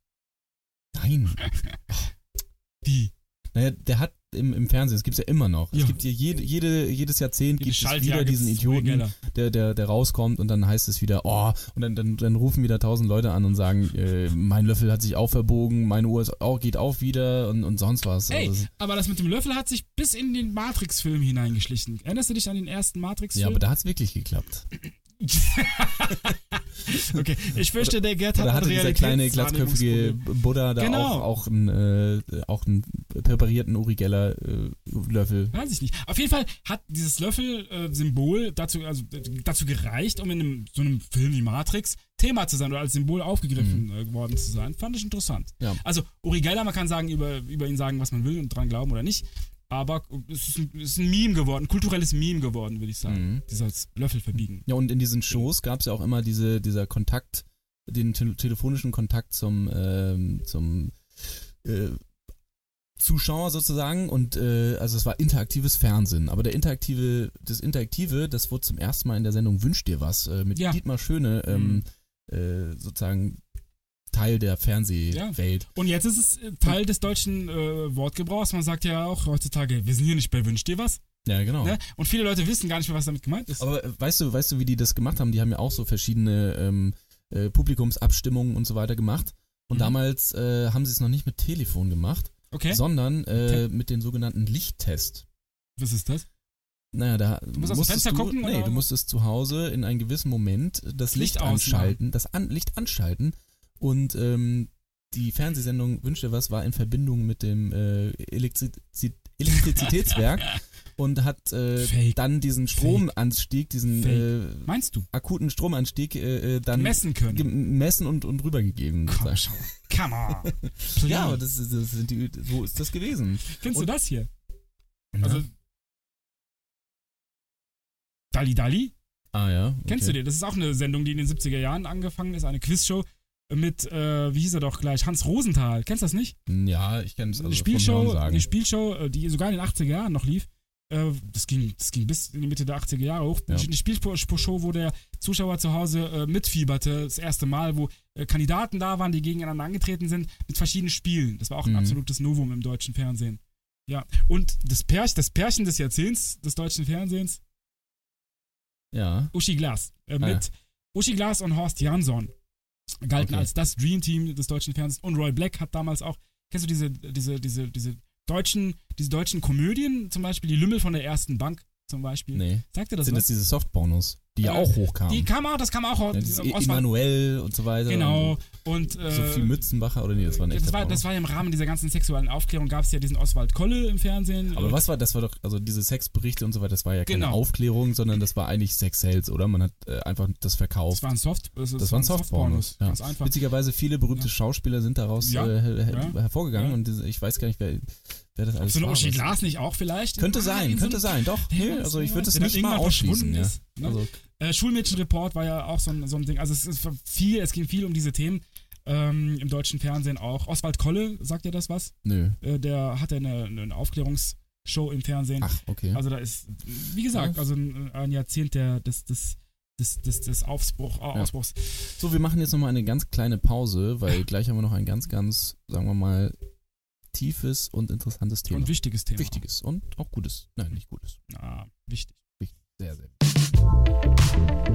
Nein. Die. Naja, der hat im, im Fernsehen, das gibt's ja immer noch. Ja. Es gibt hier jede, jede, jedes Jahrzehnt gibt es wieder diesen Idioten, der, der, der rauskommt und dann heißt es wieder, oh, und dann, dann, dann rufen wieder tausend Leute an und sagen, äh, mein Löffel hat sich auch verbogen, meine Uhr ist auch, geht auch wieder und, und sonst was. Ey, Also, aber das mit dem Löffel hat sich bis in den Matrix-Film hineingeschlichen. Erinnerst du dich an den ersten Matrix-Film? ja, aber da hat's wirklich geklappt. okay, ich fürchte, der Gerd hat Oder hatte dieser kleine glatzköpfige. Buddha da Genau. auch, auch einen, äh, auch einen präparierten Uri Geller äh, Löffel. Weiß ich nicht. Auf jeden Fall hat dieses Löffel-Symbol dazu, also, äh, dazu gereicht, um in einem, so einem Film wie Matrix Thema zu sein oder als Symbol aufgegriffen äh, worden zu sein. Fand ich interessant. Ja. Also Uri Geller, man kann sagen, über, über ihn sagen, was man will und dran glauben oder nicht. Aber es ist ein, es ist ein Meme geworden, ein kulturelles Meme geworden, würde ich sagen. Mhm. Dieses Löffel verbiegen. Ja, und in diesen Shows gab es ja auch immer diese, dieser Kontakt, den te telefonischen Kontakt zum, ähm, zum äh, Zuschauer sozusagen und äh, also es war interaktives Fernsehen, aber der interaktive, das Interaktive, das wurde zum ersten Mal in der Sendung Wünsch dir was äh, mit Ja. Dietmar Schöne ähm, äh, sozusagen Teil der Fernsehwelt. Und jetzt ist es äh, Teil des deutschen äh, Wortgebrauchs. Man sagt ja auch heutzutage, wir sind hier nicht bei Wünsch dir was. Ja, genau. Ne? Und viele Leute wissen gar nicht mehr, was damit gemeint ist. Aber äh, weißt du, weißt du, wie die das gemacht haben? Die haben ja auch so verschiedene ähm, äh, Publikumsabstimmungen und so weiter gemacht. Und Mhm. damals äh, haben sie es noch nicht mit Telefon gemacht, Okay, sondern äh, Okay. mit dem sogenannten Lichttest. was ist das? Naja, da musst aus dem musstest Fenster du, gucken, Nee, oder? du musstest zu Hause in einem gewissen Moment das Licht, Licht anschalten, das an, Licht anschalten und ähm, die Fernsehsendung Wünsch dir was war in Verbindung mit dem äh, Elektri Elektrizitätswerk und hat äh, dann diesen Stromanstieg, diesen äh, Meinst du? akuten Stromanstieg äh, äh, dann Messen können. gemessen und, und rübergegeben. Komm schon. Come on. Ja, aber das, ist- das sind die, so ist das gewesen. Kennst du und- das hier? Ja. Also. Dali Dali? ah ja. Okay. Kennst du den? Das ist auch eine Sendung, die in den 70er Jahren angefangen ist, eine Quizshow mit, äh, wie hieß er doch gleich, Hans Rosenthal. Kennst du das nicht? Ja, ich kenne es also eine Spielshow, eine Spielshow, äh, die sogar in den 80er Jahren noch lief. Äh, Das ging, das ging bis in die Mitte der 80er Jahre hoch. Ja. Eine Spielshow, wo der Zuschauer zu Hause äh, mitfieberte. Das erste Mal, wo äh, Kandidaten da waren, die gegeneinander angetreten sind, mit verschiedenen Spielen. Das war auch ein Mhm. absolutes Novum im deutschen Fernsehen. Ja. Und das Pärchen, das Pärchen des Jahrzehnts des deutschen Fernsehens, Ja. Uschi Glas. Äh, Ah, mit Uschi Glas und Horst Jansson. Galten Okay. als das Dream Team des deutschen Fernsehens. Und Roy Black hat damals auch, kennst du diese, diese, diese, diese deutschen, diese deutschen Komödien, zum Beispiel die Lümmel von der ersten Bank zum Beispiel. Nee. Sagt dir das Sind was? das diese Softpornos, die ja Äh, auch hochkamen? Die kam auch, das kam auch ja, aus Emanuel und so weiter. Genau. Und äh, Sophie Mützenbacher oder nee, das war ein das war, das war ja im Rahmen dieser ganzen sexuellen Aufklärung, gab es ja diesen Oswald Kolle im Fernsehen. Aber was war, das war doch, also diese Sexberichte und so weiter, das war ja keine Genau. Aufklärung, sondern das war eigentlich Sex-Sales, oder? Man hat äh, einfach das verkauft. Das waren Soft, das, Das waren Softpornos. Ja. Ganz einfach. Witzigerweise viele berühmte Schauspieler sind daraus Ja. äh, her her Ja. hervorgegangen Ja. und ich weiß gar nicht, wer, wer das alles So eine. Uschi Was- Glas nicht auch vielleicht? Könnte sein, in so könnte einem- sein, doch. Der Nee, also ich würde es der nicht mal ausschließen. Ja. ist, ne? Also, Äh, Schulmädchenreport war ja auch so ein, so ein Ding. Also es ist viel, es ging viel um diese Themen ähm, im deutschen Fernsehen auch. Oswald Kolle, sagt dir das was? nö. Äh, der hatte eine, eine Aufklärungsshow im Fernsehen. Ach, okay. Also da ist, wie gesagt, Ja. also ein, ein Jahrzehnt der, des, des, des, des, des Aufbruch, Ausbruchs. So, wir machen jetzt nochmal eine ganz kleine Pause, weil gleich haben wir noch ein ganz, ganz, sagen wir mal, tiefes und interessantes Thema. Und wichtiges Thema. Wichtiges und auch gutes. Nein, nicht gutes. Ah, wichtig. Sehr, sehr. schneiden,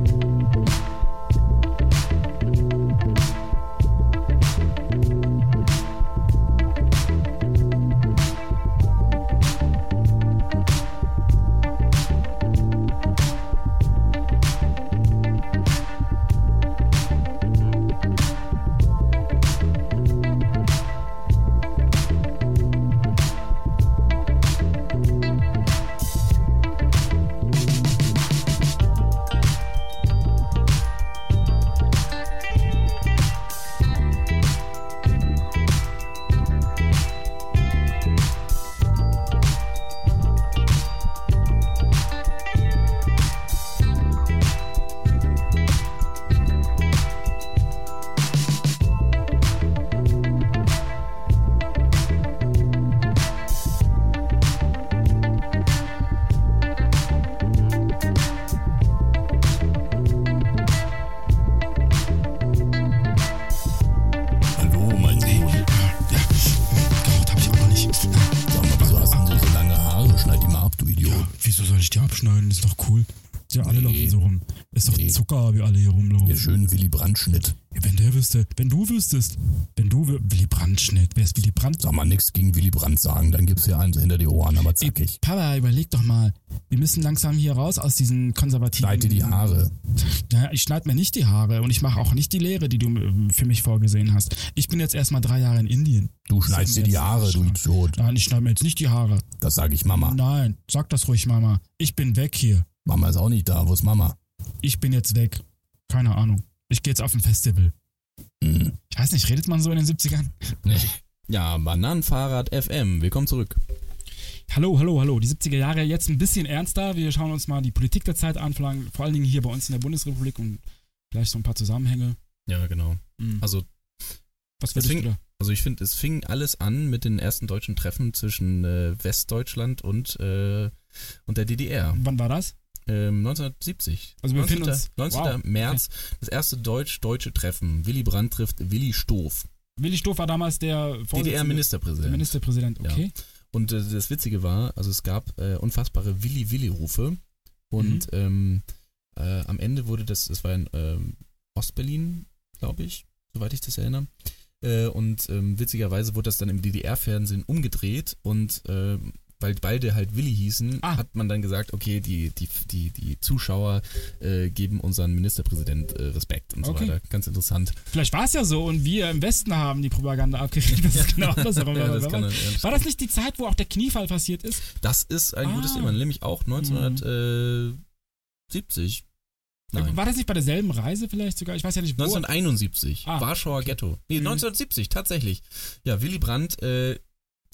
Brandt-Schnitt. Wenn der wüsste, wenn du wüsstest, wenn du, Willy Brandt-Schnitt, wer ist Willy Brandt? Sag mal nichts gegen Willy Brandt sagen, dann gibt's hier eins hinter die Ohren, aber zackig. Papa, überleg doch mal. Wir müssen langsam hier raus aus diesen konservativen... Schneid dir die Haare. Ja, ich schneid mir nicht die Haare und ich mache auch nicht die Lehre, die du ähm, für mich vorgesehen hast. Ich bin jetzt erstmal drei Jahre in Indien. Du schneidest dir die Haare, du Idiot. Nein, ich schneide mir jetzt nicht die Haare. Das sag ich Mama. Nein, sag das ruhig, Mama. Ich bin weg hier. Mama ist auch nicht da. Wo ist Mama? Ich bin jetzt weg. Keine Ahnung. Ich gehe jetzt auf ein Festival. Hm. Ich weiß nicht, redet man so in den 70ern? Ja, Bananenfahrrad FM. Willkommen zurück. Hallo, hallo, hallo. Die 70er Jahre jetzt ein bisschen ernster. Wir schauen uns mal die Politik der Zeit an, vor allen Dingen hier bei uns in der Bundesrepublik und vielleicht so ein paar Zusammenhänge. Ja, genau. Hm. Also, Was würdest deswegen- du da? also ich finde, es fing alles an mit den ersten deutschen Treffen zwischen äh, Westdeutschland und, äh, und der DDR. Wann war das? Ähm, 1970. Also wir 19. befinden uns- 19. wow, März, das erste deutsch-deutsche Treffen. Willy Brandt trifft Willy Stoff, Willi Stoff war damals der DDR-Ministerpräsident. Ministerpräsident, okay. Und äh, das Witzige war, also es gab äh, unfassbare Willi-Willi-Rufe. Und ähm, äh, am Ende wurde das, das war in ähm, Ostberlin, glaube ich, soweit ich das erinnere. Äh, und ähm, witzigerweise wurde das dann im DDR-Fernsehen umgedreht und ähm, weil beide halt Willi hießen, Ah. hat man dann gesagt, okay, die, die, die, die Zuschauer äh, geben unseren Ministerpräsident äh, Respekt und Okay. so weiter. Ganz interessant. Vielleicht war es ja so und wir im Westen haben die Propaganda abgekriegt. Das ist genau andersherum. Ja, das war, kann ja, das war das nicht die Zeit, wo auch der Kniefall passiert ist? Das ist ein Ah. gutes Thema, nämlich auch 1970. Nein. War das nicht bei derselben Reise vielleicht sogar? Ich weiß ja nicht, wo. 1971, Ah, Warschauer okay. Ghetto. Nee, Mhm. 1970, tatsächlich. Ja, Willy Brandt äh,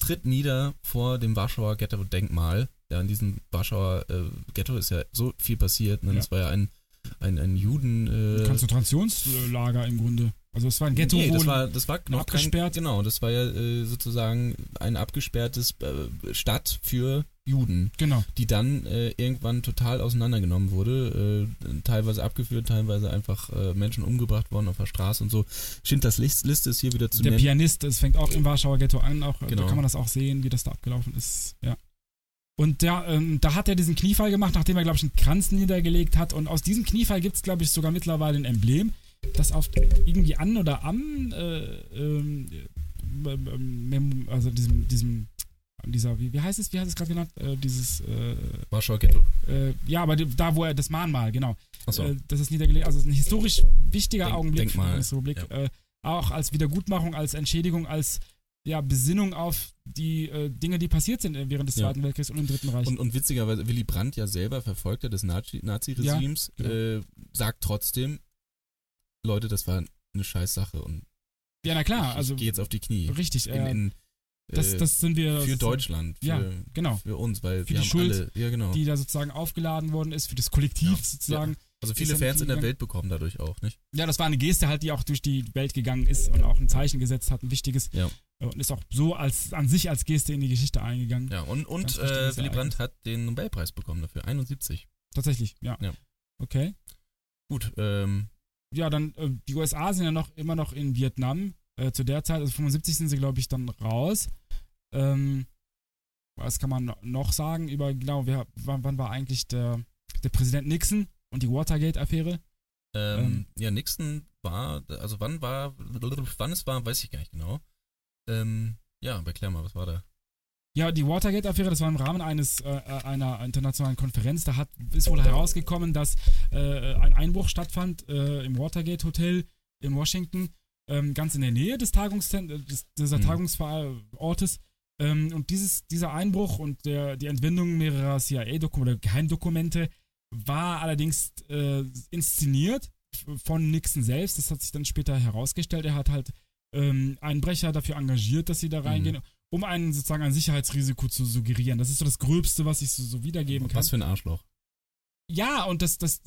tritt nieder vor dem Warschauer Ghetto-Denkmal. Ja, in diesem Warschauer äh, Ghetto ist ja so viel passiert. Ne? Ja. Das war ja ein, ein, ein Juden... Äh, Konzentrationslager im Grunde. Also es war ein Ghetto, nee, das war, das war noch abgesperrt? Kein, genau, das war ja äh, sozusagen ein abgesperrtes äh, Stadt für Juden, genau. die dann äh, irgendwann total auseinandergenommen wurde, äh, teilweise abgeführt, teilweise einfach äh, Menschen umgebracht worden auf der Straße und so. Schindlers List, Liste ist hier wieder zu Der nennen. Pianist, es fängt auch im Warschauer Ghetto an, auch da Genau. kann man das auch sehen, wie das da abgelaufen ist. Ja. Und der, ähm, da hat er diesen Kniefall gemacht, nachdem er, glaube ich, einen Kranz niedergelegt hat. Und aus diesem Kniefall gibt es, glaube ich, sogar mittlerweile ein Emblem, das auf irgendwie an oder am, äh, ähm, ähm, Mem- also diesem, diesem, dieser, wie, wie heißt es, wie heißt es gerade genannt? Äh, dieses, äh, Warschauer Ghetto. äh, ja, aber da, wo er das Mahnmal, genau. Achso. Äh, das ist niedergelegt. Also es ist ein historisch wichtiger Denk- Augenblick für die Denkmal, Bundesrepublik. ja. Äh, auch als Wiedergutmachung, als Entschädigung, als ja, Besinnung auf die äh, Dinge, die passiert sind äh, während des Ja. Zweiten Weltkriegs und im Dritten Reich. Und, und witzigerweise, Willy Brandt ja selber Verfolgter des Nazi- Nazi-Regimes, Ja, genau. äh, sagt trotzdem, Leute, das war eine scheiß Sache und ja, na klar, ich, also ich gehe jetzt auf die Knie. richtig. In, Äh, in, das, äh, das sind wir. für Deutschland, für, Ja, genau. für uns, weil Für wir die Schuld, alle, ja genau. Die da sozusagen aufgeladen worden ist, für das Kollektiv Ja. sozusagen. also ist viele Fans in der gegangen. Welt bekommen dadurch auch, nicht? Ja, das war eine Geste halt, die auch durch die Welt gegangen ist und auch ein Zeichen gesetzt hat, ein wichtiges. Ja. Und ist auch so als an sich als Geste in die Geschichte eingegangen. Ja, und, und äh, Willy Brandt hat den Nobelpreis bekommen dafür, 71. Tatsächlich, ja. Ja. Okay. Gut, ähm, Ja, dann, äh, die USA sind ja noch immer noch in Vietnam. Äh, zu der Zeit, also 75 sind sie, glaube ich, dann raus. Ähm, was kann man noch sagen über, genau, wer, wann, wann war eigentlich der, der Präsident Nixon und die Watergate-Affäre? ähm, Ähm. ja, Nixon war, also wann war, wann es war, weiß ich gar nicht genau. Ähm, ja, aber erklär mal, was war da? Ja, die Watergate-Affäre, das war im Rahmen eines, äh, einer internationalen Konferenz. Da hat, ist wohl herausgekommen, dass äh, ein Einbruch stattfand äh, im Watergate-Hotel in Washington, ähm, ganz in der Nähe des Tagungszent des, dieser Mhm. Tagungsortes. Ähm, und dieses, dieser Einbruch und der, die Entwendung mehrerer CIA-Dokumente oder Geheimdokumente war allerdings äh, inszeniert von Nixon selbst. Das hat sich dann später herausgestellt. Er hat halt ähm, Einbrecher dafür engagiert, dass sie da reingehen um einen sozusagen ein Sicherheitsrisiko zu suggerieren. Das ist so das Gröbste, was ich so, so wiedergeben kann. Was für ein Arschloch. Ja, und das, das,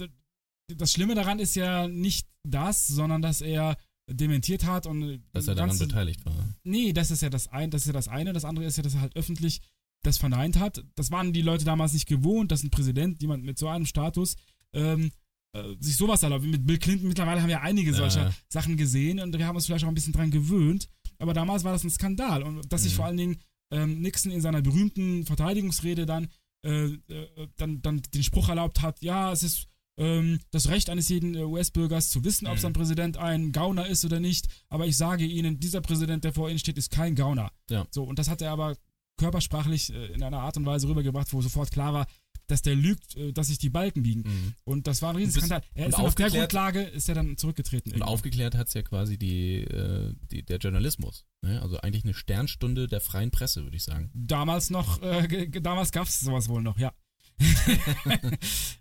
das Schlimme daran ist ja nicht das, sondern dass er dementiert hat und Dass er daran beteiligt war. Nee, das ist ja das eine, das ist ja das eine. Das andere ist ja, dass er halt öffentlich das verneint hat. Das waren die Leute damals nicht gewohnt, dass ein Präsident, jemand mit so einem Status, ähm, äh, sich sowas erlaubt. Mit Bill Clinton mittlerweile haben wir einige solcher ja. Sachen gesehen und wir haben uns vielleicht auch ein bisschen dran gewöhnt. Aber damals war das ein Skandal. Und dass sich Mhm. vor allen Dingen ähm, Nixon in seiner berühmten Verteidigungsrede dann äh, äh, dann, dann den Spruch erlaubt hat, ja, es ist ähm, das Recht eines jeden äh, US-Bürgers zu wissen, ob Mhm. sein Präsident ein Gauner ist oder nicht. Aber ich sage Ihnen, dieser Präsident, der vor Ihnen steht, ist kein Gauner. Ja. So, und das hat er aber körpersprachlich äh, in einer Art und Weise rübergebracht, wo sofort klar war, dass der lügt, äh, dass sich die Balken biegen. Mhm. Und das war ein Riesenskandal. Er ist dann auf der Grundlage, ist er dann zurückgetreten. Und irgendwann. aufgeklärt hat es ja quasi die, äh, die, der Journalismus. Ne? Also eigentlich eine Sternstunde der freien Presse, würde ich sagen. Damals noch, äh, damals gab es sowas wohl noch, ja.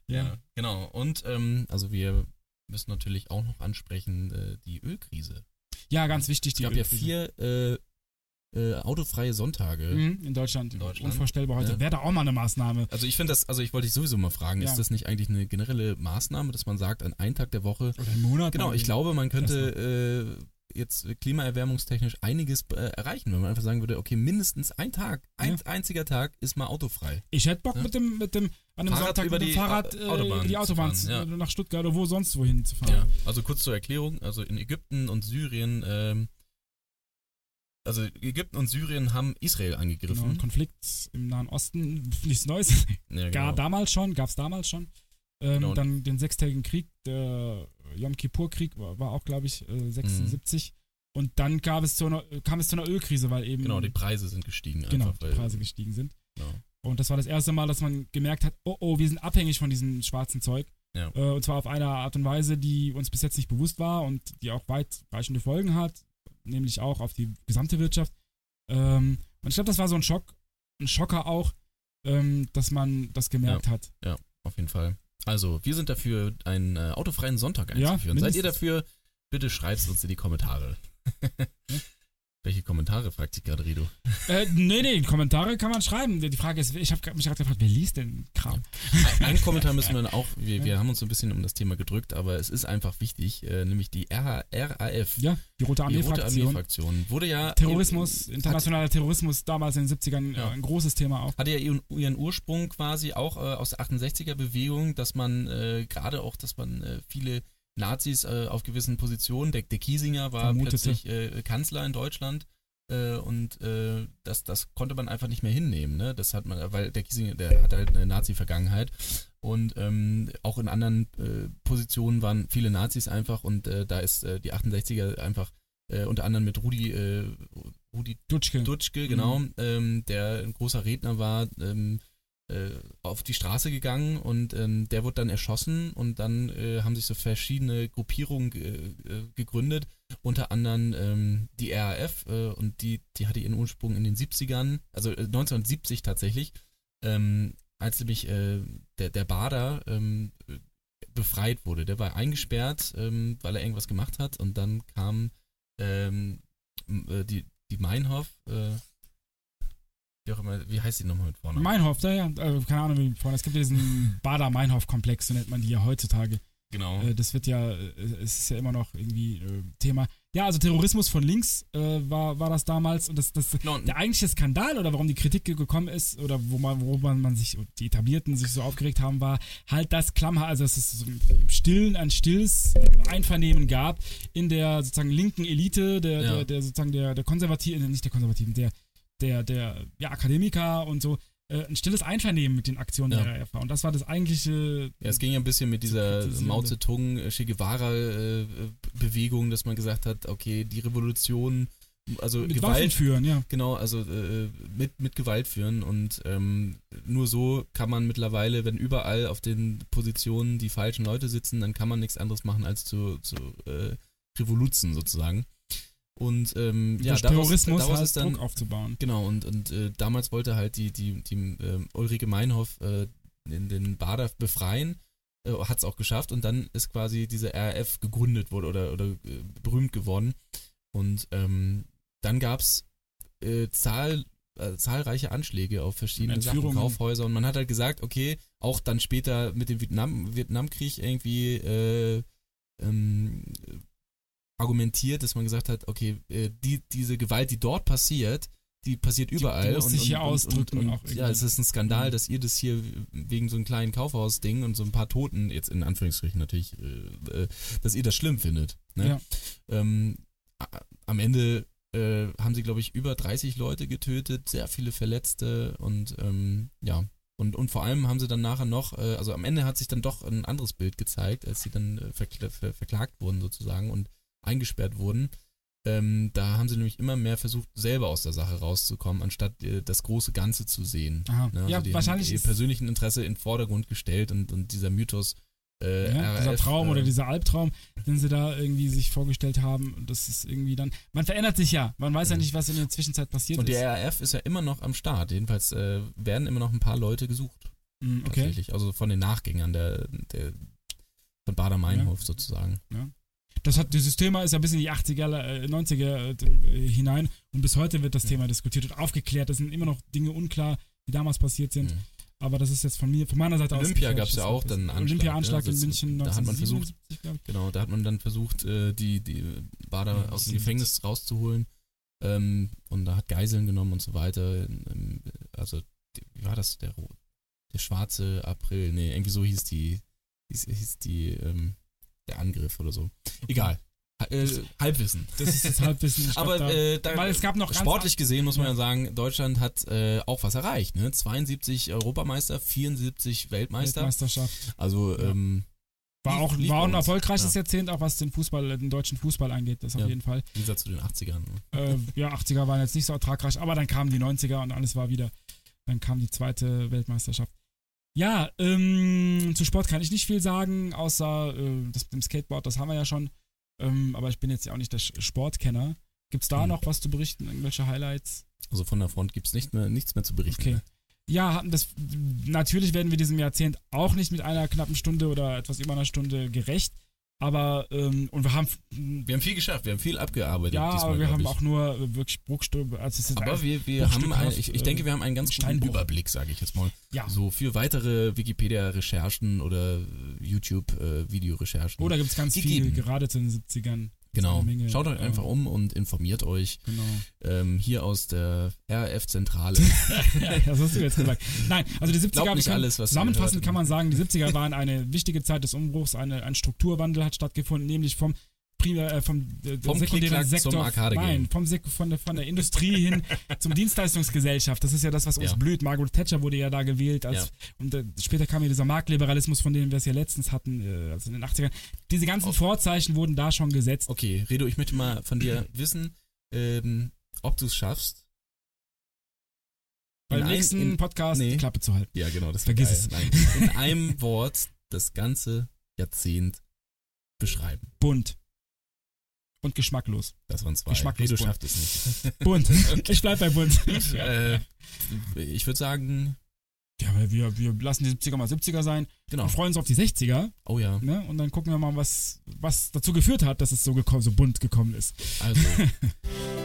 ja. Genau. Und ähm, also wir müssen natürlich auch noch ansprechen äh, die Ölkrise. Ja, ganz wichtig. Es gab ja vier äh, äh, autofreie Sonntage. Mhm, in Deutschland. In Deutschland. Unvorstellbar heute. Ja. Wäre da auch mal eine Maßnahme. Also ich finde das, also ich wollte dich sowieso mal fragen, Ja. ist das nicht eigentlich eine generelle Maßnahme, dass man sagt, an einem Tag der Woche, Oder einen Monat. genau, ich glaube, man könnte äh, jetzt klimaerwärmungstechnisch einiges äh, erreichen, wenn man einfach sagen würde, okay, mindestens ein Tag, ein einziger Tag ist mal autofrei. Ich hätte Bock Ja. mit dem, mit dem, an dem Fahrrad Sonntag über mit dem die Fahrrad äh, Autobahn die zu Autobahn fahren, ja. nach Stuttgart oder wo sonst wohin zu fahren. Ja. Also kurz zur Erklärung, also in Ägypten und Syrien, ähm, also Ägypten und Syrien haben Israel Genau, angegriffen. ein Konflikt im Nahen Osten, nichts Neues. Ja, Gar genau. damals schon, gab es damals schon. Ähm, Genau. Dann den sechstägigen Krieg, der Yom Kippur-Krieg war, war auch, glaube ich, äh, 76. Und dann gab es zu einer, kam es zu einer Ölkrise, weil eben Genau, die Preise sind gestiegen. genau, einfach, die Preise gestiegen sind. Genau. Und das war das erste Mal, dass man gemerkt hat, oh oh, wir sind abhängig von diesem schwarzen Zeug. Ja. Äh, und zwar auf eine Art und Weise, die uns bis jetzt nicht bewusst war und die auch weitreichende Folgen hat, nämlich auch auf die gesamte Wirtschaft. Ähm, und ich glaube, das war so ein Schock, ein Schocker auch, ähm, dass man das gemerkt hat. Auf jeden Fall. Also, wir sind dafür, einen äh, autofreien Sonntag Ja, einzuführen. Seid ihr dafür? Bitte schreibt es uns in die Kommentare. Kommentare, fragt sich gerade Rido. Äh, nee, nee, Kommentare kann man schreiben. Die Frage ist, ich habe mich gerade gefragt, wer liest denn Kram? Ein- Einen Kommentar müssen wir dann auch, wir, wir haben uns so ein bisschen um das Thema gedrückt, aber es ist einfach wichtig, äh, nämlich die RAF, Ja, die Rote die Rote Armee-Fraktion. Armee-Fraktion, wurde ja... Terrorismus, hat, internationaler Terrorismus, damals in den 70ern Ja. äh, ein großes Thema auch. hatte ja ihren, ihren Ursprung quasi auch äh, aus der 68er-Bewegung, dass man äh, gerade auch, dass man äh, viele Nazis äh, auf gewissen Positionen, der, der Kiesinger war Vermutete. plötzlich äh, Kanzler in Deutschland äh, und äh, das, das konnte man einfach nicht mehr hinnehmen, ne? Das hat man, weil der Kiesinger, der hat halt eine Nazi-Vergangenheit und ähm, auch in anderen äh, Positionen waren viele Nazis einfach und äh, da ist äh, die 68er einfach äh, unter anderem mit Rudi, äh, Rudi Dutschke. Dutschke, genau, ähm, der ein großer Redner war, ähm, äh, auf die Straße gegangen und ähm, der wurde dann erschossen und dann äh, haben sich so verschiedene Gruppierungen äh, gegründet, unter anderem ähm, die RAF äh, und die, die hatte ihren Ursprung in den 70ern, also äh, 1970 tatsächlich, ähm, als nämlich äh, der, der Bader ähm, äh, befreit wurde. Der war eingesperrt, ähm, weil er irgendwas gemacht hat und dann kam ähm, äh, die, die Meinhof, äh, wie auch immer, wie heißt die nochmal mit Vornamen? Meinhof, ja, ja, äh, keine Ahnung, wie vorhin. Es gibt diesen Bader-Meinhof-Komplex, so nennt man die ja heutzutage. Genau. Äh, das wird ja, äh, es ist ja immer noch irgendwie äh, Thema. Ja, also Terrorismus von links äh, war, war das damals und das, das Genau, und- der eigentliche Skandal oder warum die Kritik ge- gekommen ist oder wo man, worüber man sich, die Etablierten sich so aufgeregt haben, war halt das Klammer, also dass es so ein stillen, ein stilles Einvernehmen gab in der sozusagen linken Elite, der, Ja. der, der sozusagen der, der Konservativen, nicht der Konservativen, der, der, der ja, Akademiker und so, äh, ein stilles Einvernehmen mit den Aktionen Ja. der RAF war. Und das war das eigentliche Ja, es ging ja ein bisschen mit dieser. Mao Zedong, äh, Che Guevara-Bewegung, dass man gesagt hat, okay, die Revolution, also mit Waffen Gewalt, führen, ja. genau, also äh, mit, mit Gewalt führen und ähm, nur so kann man mittlerweile, wenn überall auf den Positionen die falschen Leute sitzen, dann kann man nichts anderes machen als zu, zu äh, Revoluzen sozusagen. Und ähm, ja, daraus, Terrorismus daraus halt ist dann Druck aufzubauen. Genau, und, und äh, damals wollte halt die, die, die ähm, Ulrike Meinhoff äh, den, den Bader befreien, äh, hat es auch geschafft und dann ist quasi diese RAF gegründet wurde oder, oder äh, berühmt geworden. Und ähm, dann gab es äh, Zahl, äh, zahlreiche Anschläge auf verschiedene Sachen. Kaufhäuser und man hat halt gesagt, okay, auch dann später mit dem Vietnam, Vietnamkrieg irgendwie äh, ähm, argumentiert, dass man gesagt hat, okay, äh, die, diese Gewalt, die dort passiert, die passiert überall. muss sich hier ausdrücken Und, und, auch und, ja, es ist ein Skandal, dass ihr das hier wegen so einem kleinen Kaufhaus-Ding und so ein paar Toten, jetzt in Anführungsstrichen natürlich, äh, äh, dass ihr das schlimm findet. Ne? Ja. Ähm, am Ende äh, haben sie, glaube ich, über 30 Leute getötet, sehr viele Verletzte und ähm, ja, Und, und vor allem haben sie dann nachher noch, äh, also am Ende hat sich dann doch ein anderes Bild gezeigt, als sie dann äh, verkl ver verklagt wurden sozusagen und eingesperrt wurden. Ähm, da haben sie nämlich immer mehr versucht, selber aus der Sache rauszukommen, anstatt äh, das große Ganze zu sehen. Aha. Ne? Ja, die wahrscheinlich haben ihr persönlichen Interesse in den Vordergrund gestellt und, und dieser Mythos äh, Ja, dieser RAF, Traum äh, oder dieser Albtraum, den sie da irgendwie sich vorgestellt haben, und das ist irgendwie dann. Man verändert sich ja. Man weiß ja nicht, was in der Zwischenzeit passiert Und ist. der RAF ist ja immer noch am Start. Jedenfalls äh, werden immer noch ein paar Leute gesucht. Mm, okay. Tatsächlich. Also von den Nachgängern der, der von Bader-Meinhof sozusagen. Das hat, dieses Thema ist ja bis in die 80er, äh, 90er äh, hinein und bis heute wird das Thema diskutiert und aufgeklärt. Es sind immer noch Dinge unklar, die damals passiert sind. Mhm. Aber das ist jetzt von mir, von meiner Seite aus. Olympia gefährliches gab's ja auch dann einen Anschlag, Olympia-Anschlag ja, in das- München da hat man versucht- 1977, glaube ich. Genau, da hat man dann versucht, äh, die, die Bader Ja, aus dem 77. Gefängnis rauszuholen. Ähm, und da hat Geiseln genommen und so weiter. Ähm, Also, wie war das? Der, der schwarze April. Nee, irgendwie so hieß die, hieß, hieß die, ähm, der Angriff oder so. Egal. Äh, Halbwissen. Das ist das Halbwissen. Glaub, Aber da, äh, da, weil es gab noch sportlich gesehen muss man Ja. sagen, Deutschland hat äh, auch was erreicht. Ne? 72 Europameister, 74 Weltmeister. Weltmeisterschaft. Also Ja. ähm, War auch war ein erfolgreiches Ja. Jahrzehnt, auch was den Fußball, den deutschen Fußball angeht, das auf Ja. jeden Fall. Im Gegensatz zu den 80ern. Äh, ja, 80er waren jetzt nicht so ertragreich, aber dann kamen die 90er und alles war wieder. Dann kam die zweite Weltmeisterschaft. Ja, ähm, zu Sport kann ich nicht viel sagen, außer äh, das mit dem Skateboard, das haben wir ja schon. Ähm, aber ich bin jetzt ja auch nicht der Sportkenner. Gibt's da Hm. noch was zu berichten? Irgendwelche Highlights? Also von der Front gibt's nicht mehr, nichts mehr zu berichten. Okay. Ja, hatten das, natürlich werden wir diesem Jahrzehnt auch nicht mit einer knappen Stunde oder etwas über einer Stunde gerecht. Aber, ähm, und wir haben, Wir haben viel geschafft, wir haben viel abgearbeitet. ja, diesmal, aber wir haben ich. auch nur äh, wirklich Bruchstücke. Also Aber wir, wir haben, ein, ich, ich denke, äh, wir haben einen ganz guten. Überblick, sage ich jetzt mal. Ja. So für weitere Wikipedia-Recherchen oder YouTube-Videorecherchen. Oder gibt es ganz gegeben. viel, gerade zu den 70ern. Genau. Menge, Schaut euch einfach um und informiert euch. Genau. Ähm, hier aus der RF-Zentrale. das hast du jetzt gesagt. Nein, also die 70er, Glaubt wir nicht können- alles, was zusammenfassend kann man sagen, die 70er waren eine wichtige Zeit des Umbruchs, eine, ein Strukturwandel hat stattgefunden, nämlich vom primär, äh, vom, äh, Vom sekundären Sektor, zum Arcade-Game. nein, vom Sek von, der, von der Industrie hin zum Dienstleistungsgesellschaft. Das ist ja das, was uns Ja. blüht. Margaret Thatcher wurde ja da gewählt. Als, Ja. Und äh, später kam ja dieser Marktliberalismus, von dem wir es ja letztens hatten, äh, also in den 80ern. Diese ganzen Vorzeichen wurden da schon gesetzt. Okay, Redo, ich möchte mal von dir wissen, ähm, ob du es schaffst. Beim nächsten in- Podcast nee. die Klappe zu halten. Ja, genau, das Vergiss es. Nein, in einem Wort das ganze Jahrzehnt beschreiben. Bunt. Und geschmacklos. Das waren zwei. Geschmacklos Redo bunt. schafft es nicht. Bunt. Ich bleib bei bunt. äh, ich würde sagen, Ja, aber wir, wir lassen die 70er mal 70er sein genau. und freuen uns auf die 60er. Oh ja, Ne? Und dann gucken wir mal, was, was dazu geführt hat, dass es so, gekommen, so bunt gekommen ist. also